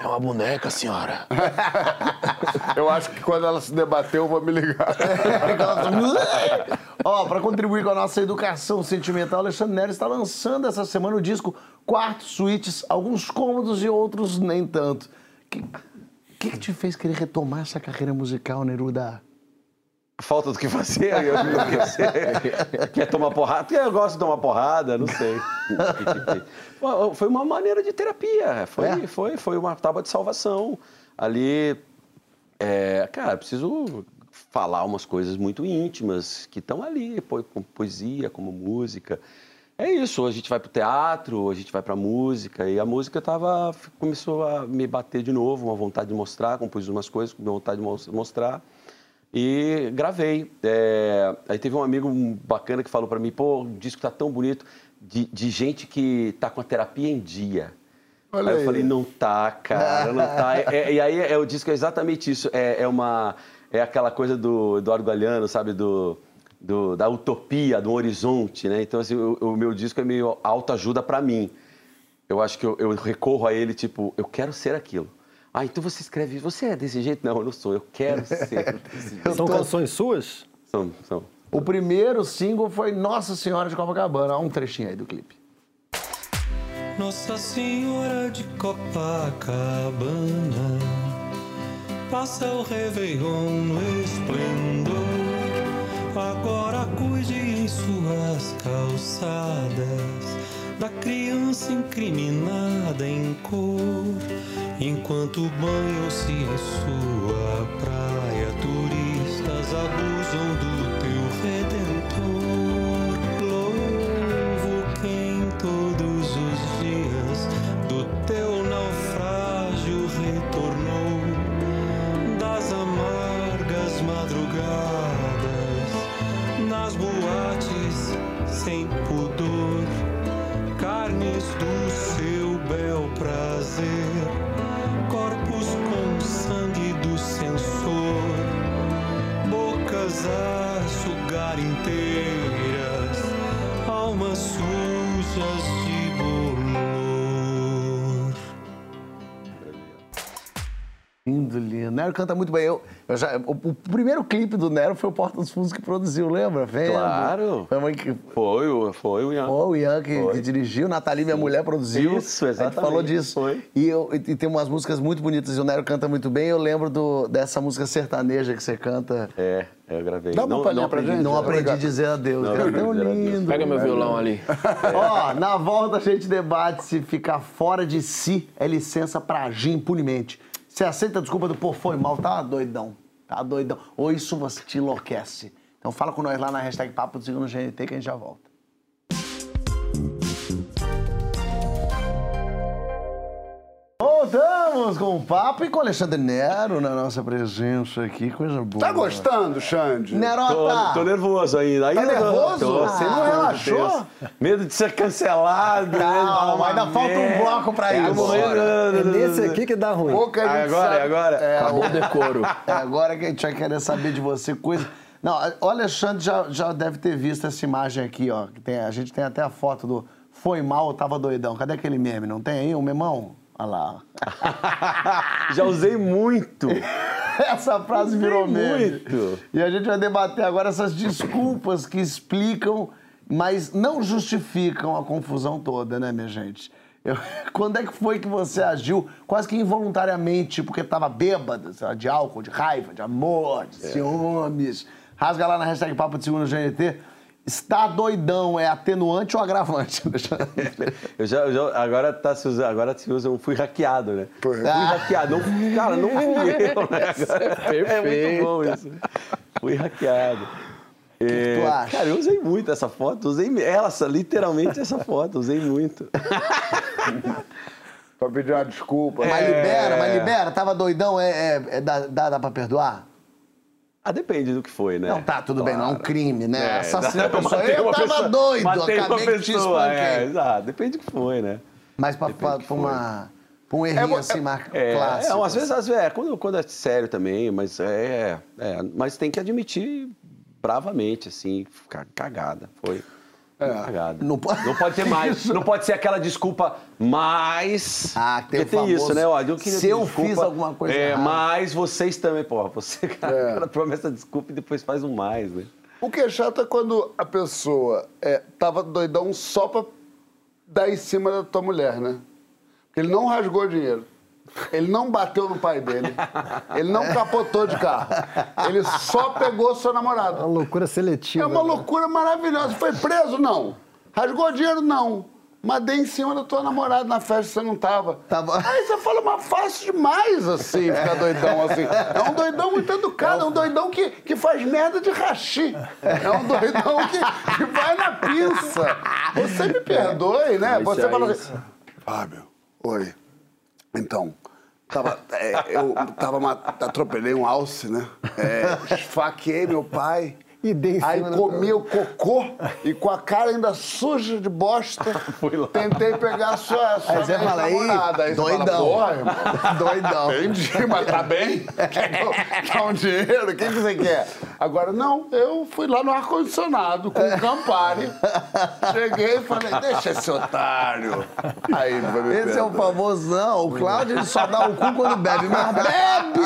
é uma boneca, senhora. (laughs) Eu acho que quando ela se debateu, eu vou me ligar. (laughs) Ó, para contribuir com a nossa educação sentimental, Alexandre Nero está lançando essa semana o disco Quarto Suítes, alguns cômodos e outros nem tanto. O que, que, que te fez querer retomar essa carreira musical, Neruda? Falta do que fazer, eu, eu, (laughs) quer tomar porrada? Eu gosto de tomar porrada, não sei. (laughs) Foi uma maneira de terapia, foi, É? foi, foi uma tábua de salvação. Ali, é, cara, preciso falar umas coisas muito íntimas que estão ali, como poesia, como música. É isso, a gente vai pro teatro, a gente vai pra música, e a música tava, começou a me bater de novo, uma vontade de mostrar, compus umas coisas com vontade de mos- mostrar. E gravei. É, aí teve um amigo bacana que falou pra mim, pô, o disco tá tão bonito, de, de gente que tá com a terapia em dia. Olha aí eu aí. falei, não tá, cara, não tá. (laughs) É- é- e aí é, o disco é exatamente isso. É, é uma. É aquela coisa do Eduardo Galeano, sabe? Do, do- da utopia, do horizonte, né? Então, assim, o, o meu disco é meio autoajuda pra mim. Eu acho que eu, eu recorro a ele, tipo, eu quero ser aquilo. Ah, então você escreve, você é desse jeito? Não, eu não sou, eu quero (laughs) ser desse jeito. São canções suas? São, são. O primeiro single foi Nossa Senhora de Copacabana. Olha um trechinho aí do clipe. Nossa Senhora de Copacabana passa o Réveillon no esplendor. Agora cuide em suas calçadas da criança incriminada em cor. Enquanto banham-se em sua praia, turistas abusam do Lindo, lindo. Nero canta muito bem. Eu, eu já, o, o primeiro clipe do Nero foi o Porta dos Fundos que produziu, lembra? Vendo? Claro. Foi, que- Foi, o- foi o Ian. Foi o Ian que, Foi. que dirigiu, Nathalie, minha mulher, produziu. Isso, A gente exatamente, falou disso. foi. E, eu, e tem umas músicas muito bonitas e o Nero canta muito bem. Eu lembro do, dessa música sertaneja que você canta. É, eu gravei. Dá palhinha pra aprendi- gente? Não aprendi a dizer adeus. Não Cara, aprendi tão dizer adeus. lindo. Pega meu violão ali. Ó, na volta a gente debate se ficar fora de si é licença pra agir impunemente. Você aceita a desculpa do pô, foi mal, tá doidão. Tá doidão. Ou isso você te enlouquece. Então fala com nós lá na hashtag Papo do Segundo GNT que a gente já volta. Voltamos com o papo e com o Alexandre Nero na nossa presença aqui, coisa boa. Tá gostando, Xande? Tô, Nerota! tô nervoso ainda. ainda Tá nervoso? Tô, Você não relaxou? Medo de ser cancelado. Calma, falar ainda falta um merda. bloco pra É isso. agora. É nesse aqui que dá ruim. Pouca gente Agora, sabe. agora. É, Acabou o decoro. (laughs) É agora que a gente vai querer saber de você coisa. Não, o Alexandre já, já deve ter visto essa imagem aqui, ó. tem- a gente tem até a foto do Foi mal, tava doidão. Cadê aquele meme? Não tem aí um memão? Olha lá. (laughs) Já usei muito. Essa frase virou meme. muito. E a gente vai debater agora essas desculpas que explicam, mas não justificam a confusão toda, né, minha gente? Eu- (laughs) quando é que foi que você agiu quase que involuntariamente, porque estava bêbada, sei lá, de álcool, de raiva, de amor, de ciúmes? Rasga lá na hashtag Papo de Segundo GNT. Está doidão, é atenuante ou agravante? (laughs) Eu já, eu já- agora, tá se usa, agora se usa um fui hackeado, né? Fui hackeado. Não, cara, não fui eu, né? (laughs) Agora, é muito bom isso. Fui hackeado. É, tu acha? Cara, eu usei muito essa foto. Usei essa, literalmente essa foto. Usei muito. (laughs) Pra pedir uma desculpa. Mas libera, mas libera. Tava doidão, é, é- é- dá, dá, dá pra perdoar? Ah, depende do que foi, né? Não, tá, tudo bem, não é um crime, né? É, Assassino a pessoa. Eu uma tava pessoa, doido, matei uma acabei te pessoa, é, espanquei. exato. Depende do que foi, né? Mas pra, pra, pra uma, pra um errinho assim, marca É, clássico. é, às vezes, às vezes é, quando, quando é sério também, mas é, é, mas tem que admitir bravamente, assim, ficar cagada, foi. Cagada. Não pode- não pode ter mais, (laughs) não pode ser aquela desculpa, mas... Ah, tem Porque o tem isso, né? Ó, eu queria se eu desculpa, fiz alguma coisa é, errada. Mas vocês também, porra, você, (laughs) cara, É. cara promessa desculpa e depois faz um mais, né? O que é chato é quando a pessoa é, tava doidão só pra dar em cima da tua mulher, né? Porque ele não rasgou dinheiro. Ele não bateu no pai dele. Ele não capotou de carro. Ele só pegou sua namorada. Uma loucura seletiva. É uma né? loucura maravilhosa. Foi preso? Não. Rasgou dinheiro? Não. Mas dei em cima da tua namorada na festa que você não tava. Tava. Aí você fala, mas fácil demais, assim, ficar doidão assim. É um doidão muito educado, é um doidão que, que faz merda de rachi. É um doidão que, que vai na pinça. Você me perdoe, né? Você isso fala assim, Fábio, oi. Então, tava, é, eu tava, atropelei um alce, né? É, esfaqueei meu pai. E dei Aí comi o cocô e com a cara ainda suja de bosta, (laughs) tentei pegar a sua, sua Aí você fala, aí, ex-namorada. Aí fala, doidão. porra, irmão. (laughs) Doidão. Entendi, mas tá bem? (laughs) Quer um dinheiro? O que, que você quer? Agora, não, eu fui lá no ar-condicionado com o Campari. Cheguei e falei, deixa esse otário. Aí ele vai me Esse é o famosão. O Cláudio ele só dá o cu quando bebe, mas bebe!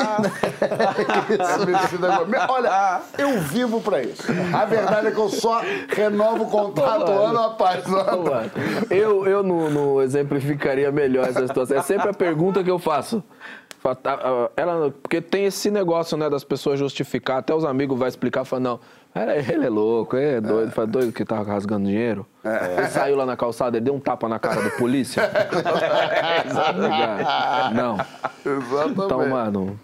Esse negócio. Olha, eu vivo pra isso. A verdade é que eu só renovo o contrato ano após ano. Eu, eu não, não exemplificaria melhor essa situação. É sempre a pergunta que eu faço. Fa- tá, ah, Ela, porque tem esse negócio, né, das pessoas justificar, até os amigos vão explicar, falam, não, era- ele é louco, ele é doido, fala, doido que tava rasgando dinheiro. Ele saiu lá na calçada, ele deu um tapa na cara do polícia. (laughs) Não. Exatamente. Então, mano,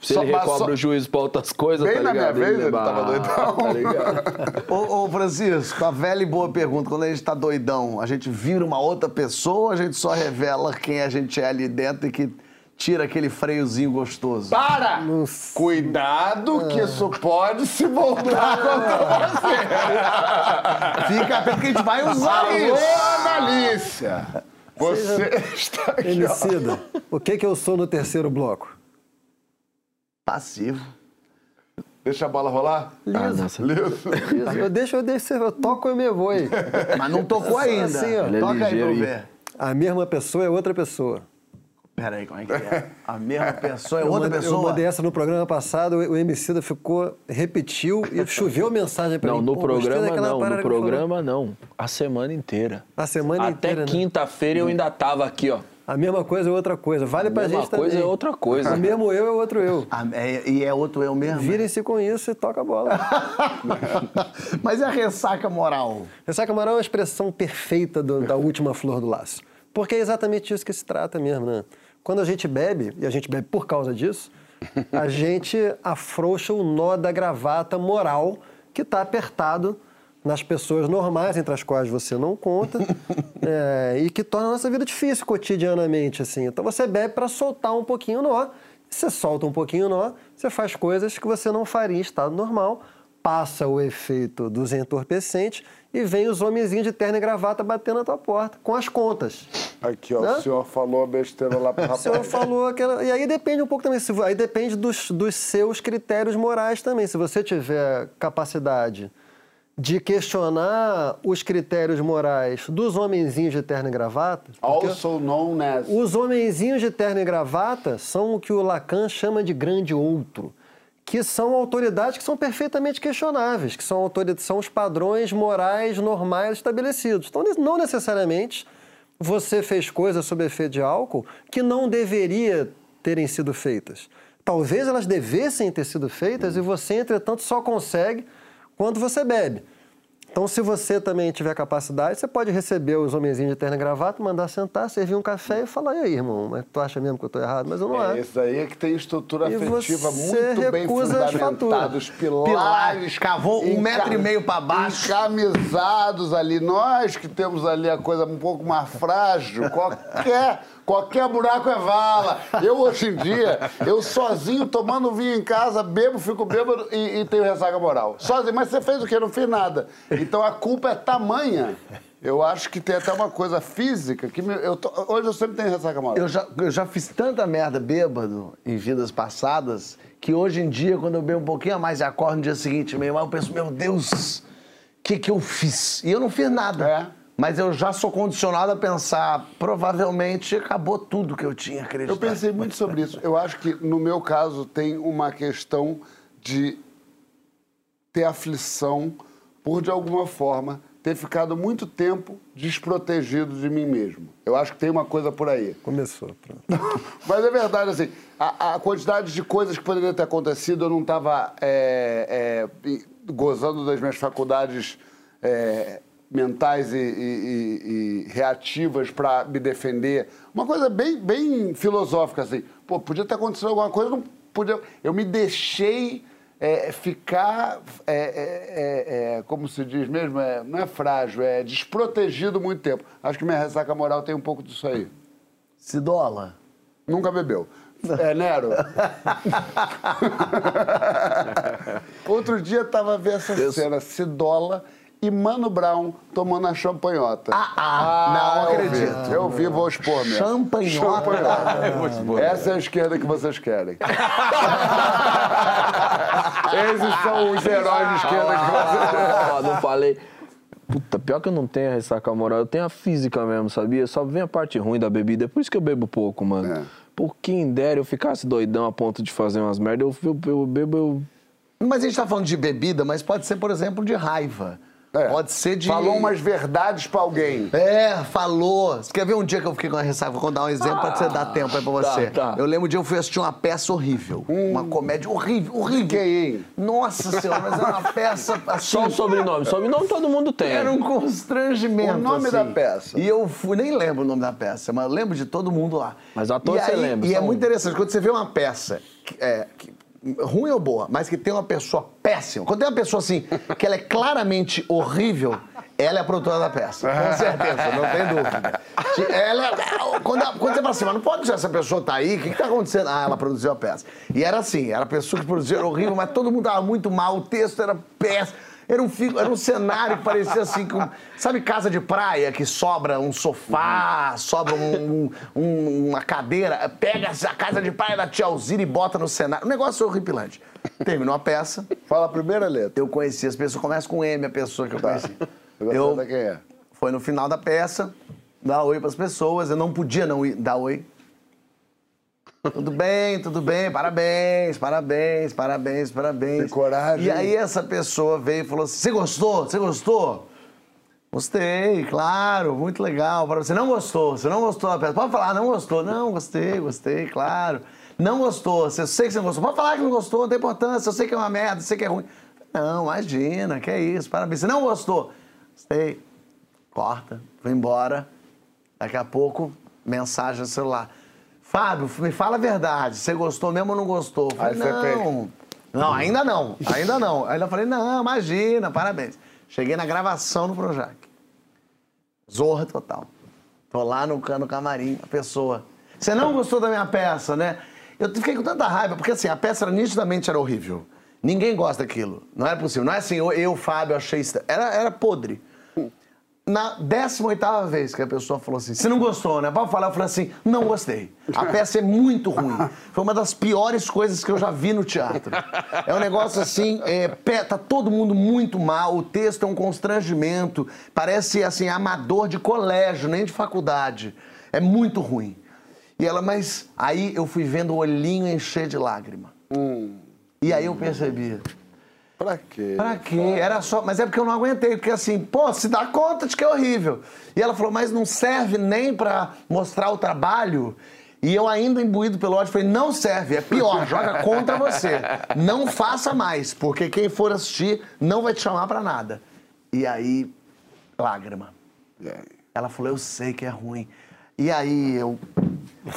se Só- ele só- o juiz pra outras coisas, Bem tá na minha vez ele tava doidão. Tá ligado? Ô, ô, Francisco, a velha e boa pergunta. Quando a gente tá doidão, a gente vira uma outra pessoa ou a gente só revela quem a gente é ali dentro e que tira aquele freiozinho gostoso? Para! Cuidado que isso pode se voltar contra você. Fica atento que a gente vai usar Alô, isso. Analícia! Você está aqui, ó. Emicida, o que que eu sou no terceiro bloco? Passivo. Deixa a bola rolar? Ah, nossa. Liso. Isso, eu deixo, eu deixo, eu toco e me vou. aí. Mas não tocou ainda. Assim, ó. Ele é Toca aí pra ligeiro, ver. A mesma pessoa é outra pessoa. Pera aí, como é que é? A mesma (laughs) pessoa é Eu outra mandei- Eu pessoa? mandei essa no programa passado, o Emicida ficou, repetiu e choveu mensagem pra Não, mim. no programa não, no programa não. A semana inteira. A semana Até inteira, né? quinta-feira eu ainda tava aqui, ó. A mesma coisa é outra coisa. Vale pra mesma gente coisa também. é outra coisa. (laughs) O mesmo eu é outro eu. Ah, é- e é outro eu mesmo? Virem-se com isso e toca a bola. (laughs) Mas e a ressaca moral? Ressaca moral é uma expressão perfeita do- da última flor do laço. Porque é exatamente isso que se trata mesmo, né? Quando a gente bebe, e a gente bebe por causa disso, a (laughs) gente afrouxa o nó da gravata moral que está apertado nas pessoas normais, entre as quais você não conta, (laughs) é, e que torna a nossa vida difícil cotidianamente, assim. Então você bebe para soltar um pouquinho o nó, você solta um pouquinho o nó, você faz coisas que você não faria em estado normal, passa o efeito dos entorpecentes e vem os homenzinhos de terno e gravata batendo na tua porta, com as contas. Aqui, ó, Hã? o senhor falou a besteira lá pro O rapaz. senhor falou aquela. E aí depende um pouco também. se Aí depende dos, dos seus critérios morais também. Se você tiver capacidade de questionar os critérios morais dos homenzinhos de terno e gravata. Also known as... Os homenzinhos de terno e gravata são o que o Lacan chama de grande outro, que são autoridades que são perfeitamente questionáveis, que são, autori- são os padrões morais normais estabelecidos. Então, não necessariamente você fez coisas sob efeito de álcool que não deveria terem sido feitas. Talvez elas devessem ter sido feitas e você, entretanto, só consegue quando você bebe. Então, se você também tiver capacidade, você pode receber os homenzinhos de terno e gravata, mandar sentar, servir um café e falar, e aí, irmão, mas tu acha mesmo que eu tô errado? Mas eu não É, acho. esse aí é que tem estrutura E afetiva muito bem fundamentada. Os pilares... Pilares, cavou um metro e meio pra baixo. Encamisados ali. Nós que temos ali a coisa um pouco mais frágil, qualquer... Qualquer buraco é vala. Eu, hoje em dia, eu sozinho tomando vinho em casa, bebo, fico bêbado e, e tenho ressaca moral. Sozinho. Mas você fez o quê? Não fiz nada. Então a culpa é tamanha. Eu acho que tem até uma coisa física que me- eu tô- hoje eu sempre tenho ressaca moral. Eu já, eu já fiz tanta merda bêbado em vidas passadas que hoje em dia, quando eu bebo um pouquinho a mais e acordo no dia seguinte meio mal, eu penso, meu Deus, o que, que eu fiz? E eu não fiz nada. É. Mas eu já sou condicionado a pensar, provavelmente acabou tudo que eu tinha acreditado. Eu pensei muito sobre isso. Eu acho que, no meu caso, tem uma questão de ter aflição por, de alguma forma, ter ficado muito tempo desprotegido de mim mesmo. Eu acho que tem uma coisa por aí. Começou, pronto. (laughs) Mas é verdade, assim, a, a quantidade de coisas que poderiam ter acontecido, eu não estava gozando das minhas faculdades é, mentais e, e- e- reativas para me defender. Uma coisa bem, bem filosófica, assim. Pô, podia ter acontecido alguma coisa, não podia... Eu me deixei é, ficar, é, é, é, é, como se diz mesmo, é, não é frágil, é desprotegido muito tempo. Acho que minha ressaca moral tem um pouco disso aí. Cidola. Nunca bebeu. É, Nero? (laughs) (laughs) Outro dia tava vendo essa cena, Cidola e Mano Brown tomando a champanhota. Ah, ah, não eu acredito. vi, Eu vi, vou expor mesmo. Champanhota? Champanhota. (laughs) Essa é a esquerda que vocês querem. (laughs) Esses são os heróis de esquerda que vocês querem. Ó, (laughs) não falei. Puta, pior que eu não tenho a ressaca moral, eu tenho a física mesmo, sabia? Só vem a parte ruim da bebida, é por isso que eu bebo pouco, mano. É. Por quem dera eu ficasse doidão a ponto de fazer umas merdas, eu, eu, eu bebo, eu... Mas a gente tá falando de bebida, mas pode ser, por exemplo, de raiva. É. Pode ser de. Falou umas verdades pra alguém. É, falou. Você quer ver um dia que eu fiquei com a ressaca? Vou contar um exemplo pra você dar tempo aí pra você. tá. Eu lembro um dia eu fui assistir uma peça horrível. Uma comédia horrível, horrível. Fiquei, hein? Nossa senhora, mas era uma (laughs) peça assim. Só o sobrenome, sobrenome todo mundo tem. Era um constrangimento. O nome assim. da peça? E eu fui, nem lembro o nome da peça, mas eu lembro de todo mundo lá. Mas o ator e você aí- lembra, E é um. muito interessante, quando você vê uma peça que, é, que- ruim ou boa, mas que tem uma pessoa péssima. Quando tem uma pessoa assim, que ela é claramente horrível, ela é a produtora da peça. Com (laughs) certeza, não tem dúvida. Ela, quando, quando você fala assim, mas não pode ser essa pessoa tá aí, o que, que tá acontecendo? Ah, ela produziu a peça. E era assim, era a pessoa que produziu, era horrível, mas todo mundo tava muito mal, o texto era péssimo. Era um, era um cenário que parecia assim, com, sabe casa de praia, que sobra um sofá, sobra um- um- uma cadeira, pega a casa de praia da tia Alzira e bota no cenário. Um negócio horripilante. Terminou a peça, Fala a primeira letra. eu conheci as pessoas, começa com M a pessoa que eu conheci. Eu Eu, saber quem é. foi no final da peça, dar oi pras pessoas, eu não podia não ir, dar oi. Tudo bem, tudo bem, parabéns, parabéns, parabéns, parabéns. Tem coragem. E aí essa pessoa veio e falou assim: Você gostou? Você gostou? Gostei, claro, muito legal. Você não gostou, você não gostou da peça. Pode falar, não gostou. Não, gostei, gostei, claro. Não gostou, você- eu sei que você não gostou. Pode falar que não gostou, não tem importância, eu sei que é uma merda, eu sei que é ruim. Não, imagina, que é isso, parabéns. Você não gostou? Gostei. Corta, foi embora. Daqui a pouco, mensagem no celular. Fábio, me fala a verdade. Você gostou mesmo ou não gostou? Eu Falei, não. Não, ainda não. Ainda não. Aí eu falei, não, imagina, parabéns. Cheguei na gravação no Projac. Zorra total. Tô lá no, no camarim, a pessoa. Você não gostou da minha peça, né? Eu fiquei com tanta raiva, porque assim, a peça era, nitidamente era horrível. Ninguém gosta daquilo. Não era possível. Não é assim, eu, eu Fábio, achei. Era, era podre. Na 18 vez que a pessoa falou assim, você não gostou, né? Pode falar, eu falei assim, não gostei. A (laughs) peça é muito ruim. Foi uma das piores coisas que eu já vi no teatro. É um negócio assim, é, tá todo mundo muito mal, o texto é um constrangimento, parece assim, amador de colégio, nem de faculdade. É muito ruim. E ela, mas aí eu fui vendo o olhinho encher de lágrima. E aí eu percebi, Pra quê? Pra quê? Era só. Mas é porque eu não aguentei, porque assim, pô, se dá conta de que é horrível. E ela falou, mas não serve nem pra mostrar o trabalho. E eu ainda imbuído pelo ódio, falei, não serve, é pior, (laughs) joga contra você. Não faça mais, porque quem for assistir não vai te chamar pra nada. E aí, lágrima. Ela falou, eu sei que é ruim. E aí eu.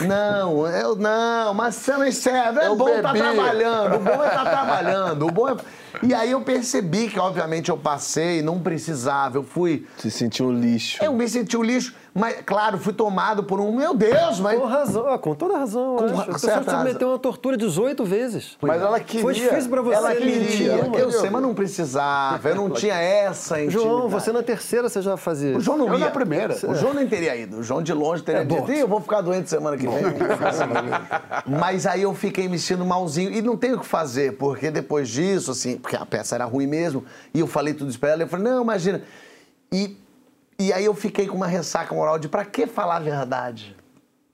Não, eu não, mas você não serve. É Eu bom estar bebi. trabalhando, o bom é estar trabalhando, o bom é. (laughs) E aí eu percebi que, obviamente, eu passei, não precisava, eu fui. Se sentiu um lixo. Eu me senti um lixo, mas, claro, fui tomado por um. Meu Deus, mas. Com razão, ah, com toda razão. Com eu ra- A pessoa te meteu uma tortura 18 vezes. Mas ela queria. Foi difícil pra você. Ela queria. não, Eu entendeu? sei, mas não precisava. Eu não tinha essa intimidade. João, você na terceira você já fazia. O João não Eu ia. na primeira. O João nem teria ido. O João de longe teria É, dito, "Ih, eu vou ficar doente semana que vem. (laughs) Mas aí eu fiquei me sentindo malzinho. E não tenho o que fazer, porque depois disso, assim, porque a peça era ruim mesmo, e eu falei tudo isso pra ela, eu falei, não, imagina. E, e aí eu fiquei com uma ressaca moral de pra que falar a verdade?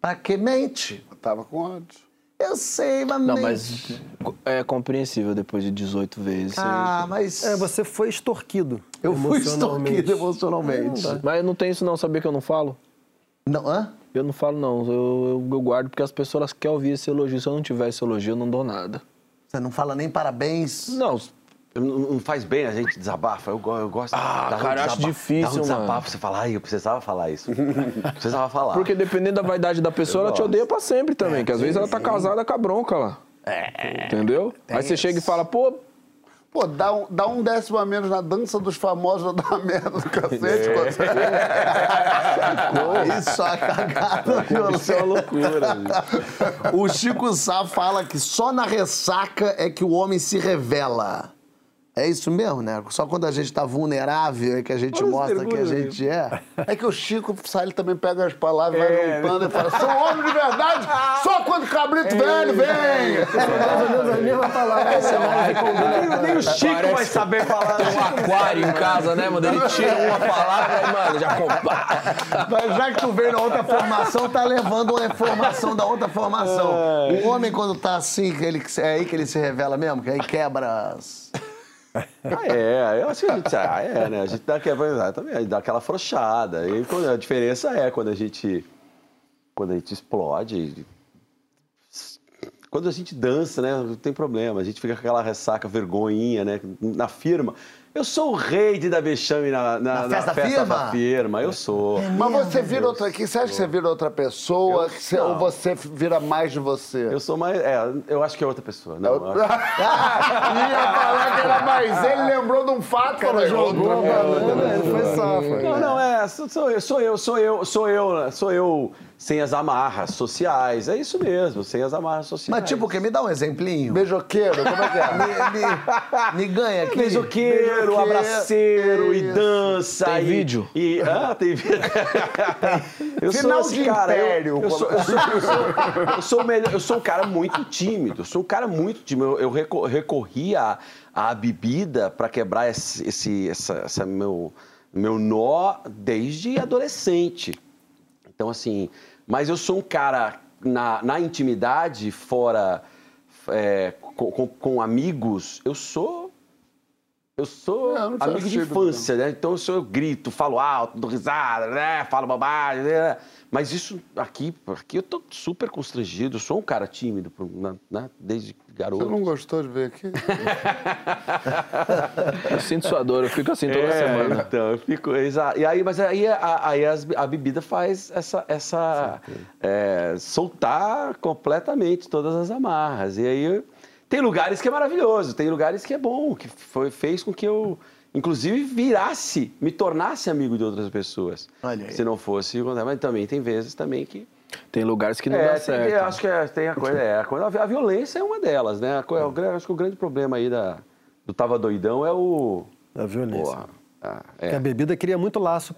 Pra que mente? Eu tava com ódio. Eu sei, mas Não, nem- mas é compreensível depois de 18 vezes. Ah, mas... É, você foi extorquido. Eu fui emocionalmente. extorquido emocionalmente. Mas não tem isso não, sabia que eu não falo? Não, hã? Eu não falo não, eu, eu, eu guardo porque as pessoas querem ouvir esse elogio. Se eu não tiver esse elogio, eu não dou nada. Você não fala nem parabéns? Não, Não faz bem a gente desabafa. Eu, eu gosto Ah, dá um cara, eu acho difícil, dá um desabafo, mano. você fala, ai, eu precisava falar isso. (laughs) precisava falar. porque dependendo da vaidade da pessoa, Eu ela te gosto. odeia pra sempre também. que às vezes ela tá casada com a bronca lá. É. Entendeu? Aí você chega e fala, pô, Pô, dá um, dá um décimo a menos na dança dos famosos, dá uma merda do cacete. (laughs) Isso é uma cagada isso é uma loucura. (laughs) O Chico Sá fala que só na ressaca é que o homem se revela. É isso mesmo, né? Só quando a gente tá vulnerável é que a gente Olha mostra que a gente é. É que o Chico Sá, ele também pega as palavras, vai juntando e fala, sou homem de verdade, só quando o cabrito velho vem. Ou menos a mesma palavra. nem, nem o Chico vai saber falar. Tem um aquário em casa, né, mano? Ele tira uma palavra e, mano, já compara. Mas já que tu veio na outra formação, tá levando uma informação da outra formação. O homem, quando tá assim, ele, é aí que ele se revela mesmo? Que aí quebra as... Ah, é, eu acho que a gente. Ah, é, né? A gente dá, também, dá aquela afrouxada. E quando- a diferença é quando a gente. Quando a gente explode. Quando a gente dança, né? Não tem problema. A gente fica com aquela ressaca, vergonhinha, né? Na firma. Eu sou o rei de dar vexame na, na, Na festa firma? da firma. Eu sou. Mas você vira outra aqui, você acha que você vira outra pessoa que você- ou você vira mais de você? Eu sou mais. É, eu acho que é outra pessoa. Não, eu acho- (laughs) Ia falar que era mais ele, lembrou de um fato, cara, Jogou a banana, ele foi safo. Não, não, é, sou, sou eu, sou eu, sou eu, sou eu, sou eu sem as amarras sociais. É isso mesmo, sem as amarras sociais. Mas tipo o quê? Me dá um exemplinho. Beijoqueiro, como é que é? (laughs) Me, me- me ganha aqui. Beijoqueiro, Beijoqueiro, abraceiro e isso. dança. Tem e- vídeo? E, ah, tem vídeo. (laughs) eu Final esse de cara, eu- império, Eu, sou, eu, sou, eu, sou, eu, sou o melhor- eu sou um cara muito tímido. Eu sou um cara muito tímido. Eu, eu reco- recorri à, à bebida para quebrar esse, esse essa, essa meu, meu nó desde adolescente. Então, assim, mas eu sou um cara na, na intimidade, fora é, com, com- com amigos, eu sou. Eu sou Não, não amigo de infância, né? Então eu, sou, eu grito, falo alto, dou risada, né? Falo bobagem, né? Mas isso aqui, aqui eu tô super constrangido. Eu sou um cara tímido, né? né? Desde garoto. Você não gostou de ver aqui? (laughs) Eu sinto sua dor, eu fico assim toda É, semana. Então, eu fico. exa- E aí, mas aí, a, aí as- a bebida faz essa. essa é, soltar completamente todas as amarras. E aí tem lugares que é maravilhoso, tem lugares que é bom, que foi, fez com que eu, inclusive, virasse, me tornasse amigo de outras pessoas. Olha aí. Se não fosse. Mas também tem vezes também que. Tem lugares que não É, dá tem- certo. eu acho que é- tem a coisa. É, a, coisa- a violência é uma delas, né? A co- eu acho que o grande problema aí da, do Tava Doidão é o. A violência. Porra, ah, é. Porque a bebida cria muito laço,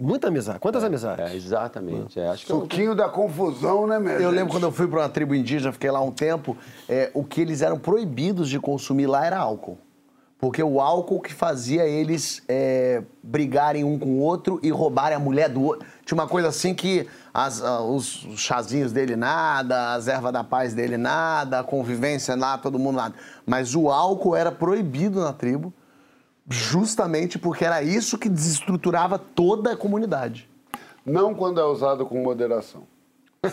muita amizade. Quantas amizades? É, exatamente. É, acho que é Suquinho da confusão, né, meu? Eu lembro quando eu fui para uma tribo indígena, fiquei lá um tempo, é, o que eles eram proibidos de consumir lá era álcool. Porque o álcool que fazia eles é, brigarem um com o outro e roubarem a mulher do outro. Tinha uma coisa assim que as- os, os chazinhos dele nada, as ervas da paz dele nada, a convivência lá, todo mundo nada. Mas o álcool era proibido na tribo, justamente porque era isso que desestruturava toda a comunidade. Não quando é usado com moderação. (laughs)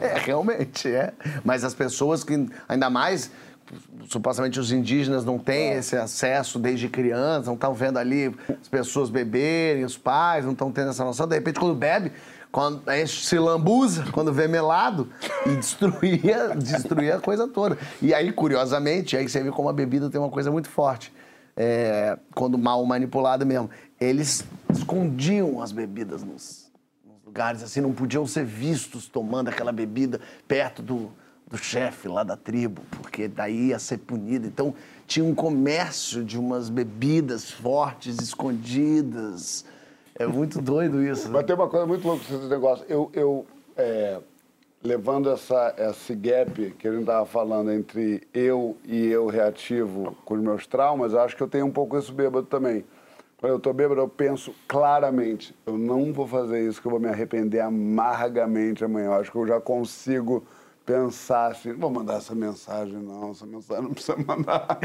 É, realmente, é. Mas as pessoas que, ainda mais, supostamente os indígenas não têm esse acesso desde criança, não estão vendo ali as pessoas beberem, os pais não estão tendo essa noção. De repente, quando bebe, quando a gente se lambuza, quando vê melado, e (laughs) destruía, destruía a coisa toda. E aí, curiosamente, aí você vê como a bebida tem uma coisa muito forte. É, quando mal manipulada mesmo. Eles escondiam as bebidas nos, nos lugares assim, não podiam ser vistos tomando aquela bebida perto do, do chefe lá da tribo, porque daí ia ser punido. Então tinha um comércio de umas bebidas fortes, escondidas. É muito doido isso. né? Mas tem uma coisa muito louca com negócio. Eu, eu é, levando essa, esse gap que a gente estava falando entre eu e eu reativo com os meus traumas, acho que eu tenho um pouco isso bêbado também. Quando eu tô bêbado, eu penso claramente, eu não vou fazer isso, que eu vou me arrepender amargamente amanhã. Eu acho que eu já consigo pensar assim, não vou mandar essa mensagem, não, essa mensagem não precisa mandar.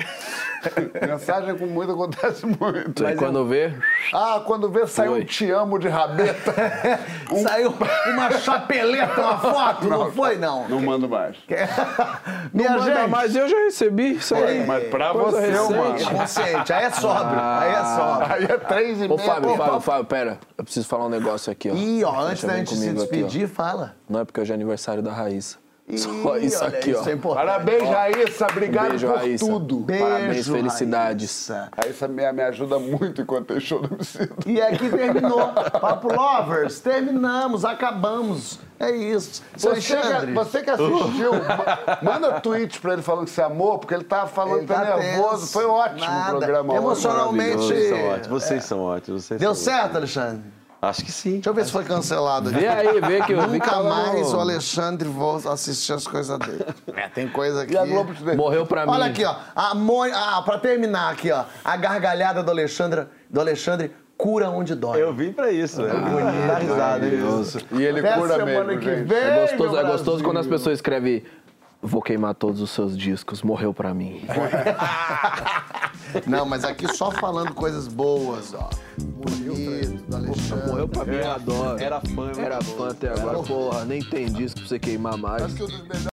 (laughs) mensagem com muito acontece muito. Aí quando vê, Ah, quando vê, saiu um te amo de rabeta. (laughs) Um- Saiu uma chapeleta, uma foto, não, foi, não? Não mando mais. (laughs) Minha manda gente, mais, eu já recebi isso aí. Mas pra Coisa você, recente. mano. é consciente, aí é sóbrio, aí é sóbrio. Aí é três e Ô, meia. Fábio, pô, Fábio, Fábio, pera. Eu preciso falar um negócio aqui, ó. Ih, ó, antes da gente se comigo aqui, despedir, fala. Não é porque hoje é aniversário da Raíssa. Só Ih, isso aqui, ó. Isso é importante. Parabéns, Raíssa. Obrigado Beijo, por Raíssa. tudo. Beijo, Parabéns, felicidades. Raíssa. Raíssa me, me ajuda muito enquanto tem show do homicídio. E aqui terminou. Papo Lovers, terminamos, acabamos. É isso. Você que, você que assistiu, ma- manda tweet pra ele falando que você amou, porque ele tava falando Ele que tá tá nervoso. tenso. Foi ótimo Nada. o programa. Emocionalmente-. Vocês são ótimos, vocês são ótimos. Vocês Deu são certo, Alexandre? Acho que sim. Deixa eu ver se foi cancelado. Vê aí, vê que eu vi que Nunca tava mais no- o Alexandre vou assistir as coisas dele. É, tem coisa aqui. E. Morreu pra mim. Olha aqui, ó. A Mo... Ah, pra terminar aqui, ó. A gargalhada do Alexandre, do Alexandre cura onde dói. Eu vim pra isso. É bonito, bonito. Dá risada. E ele Até cura semana mesmo, que gente. vem. É gostoso, meu é gostoso quando as pessoas escrevem Vou queimar todos os seus discos, morreu pra mim. (laughs) Não, mas aqui só falando coisas boas, ó. Bonito, do Alexandre. Morreu pra mim, eu adoro. Era fã, Era fã até agora. Porra, nem tem disco pra você queimar mais. Acho que um dos melhores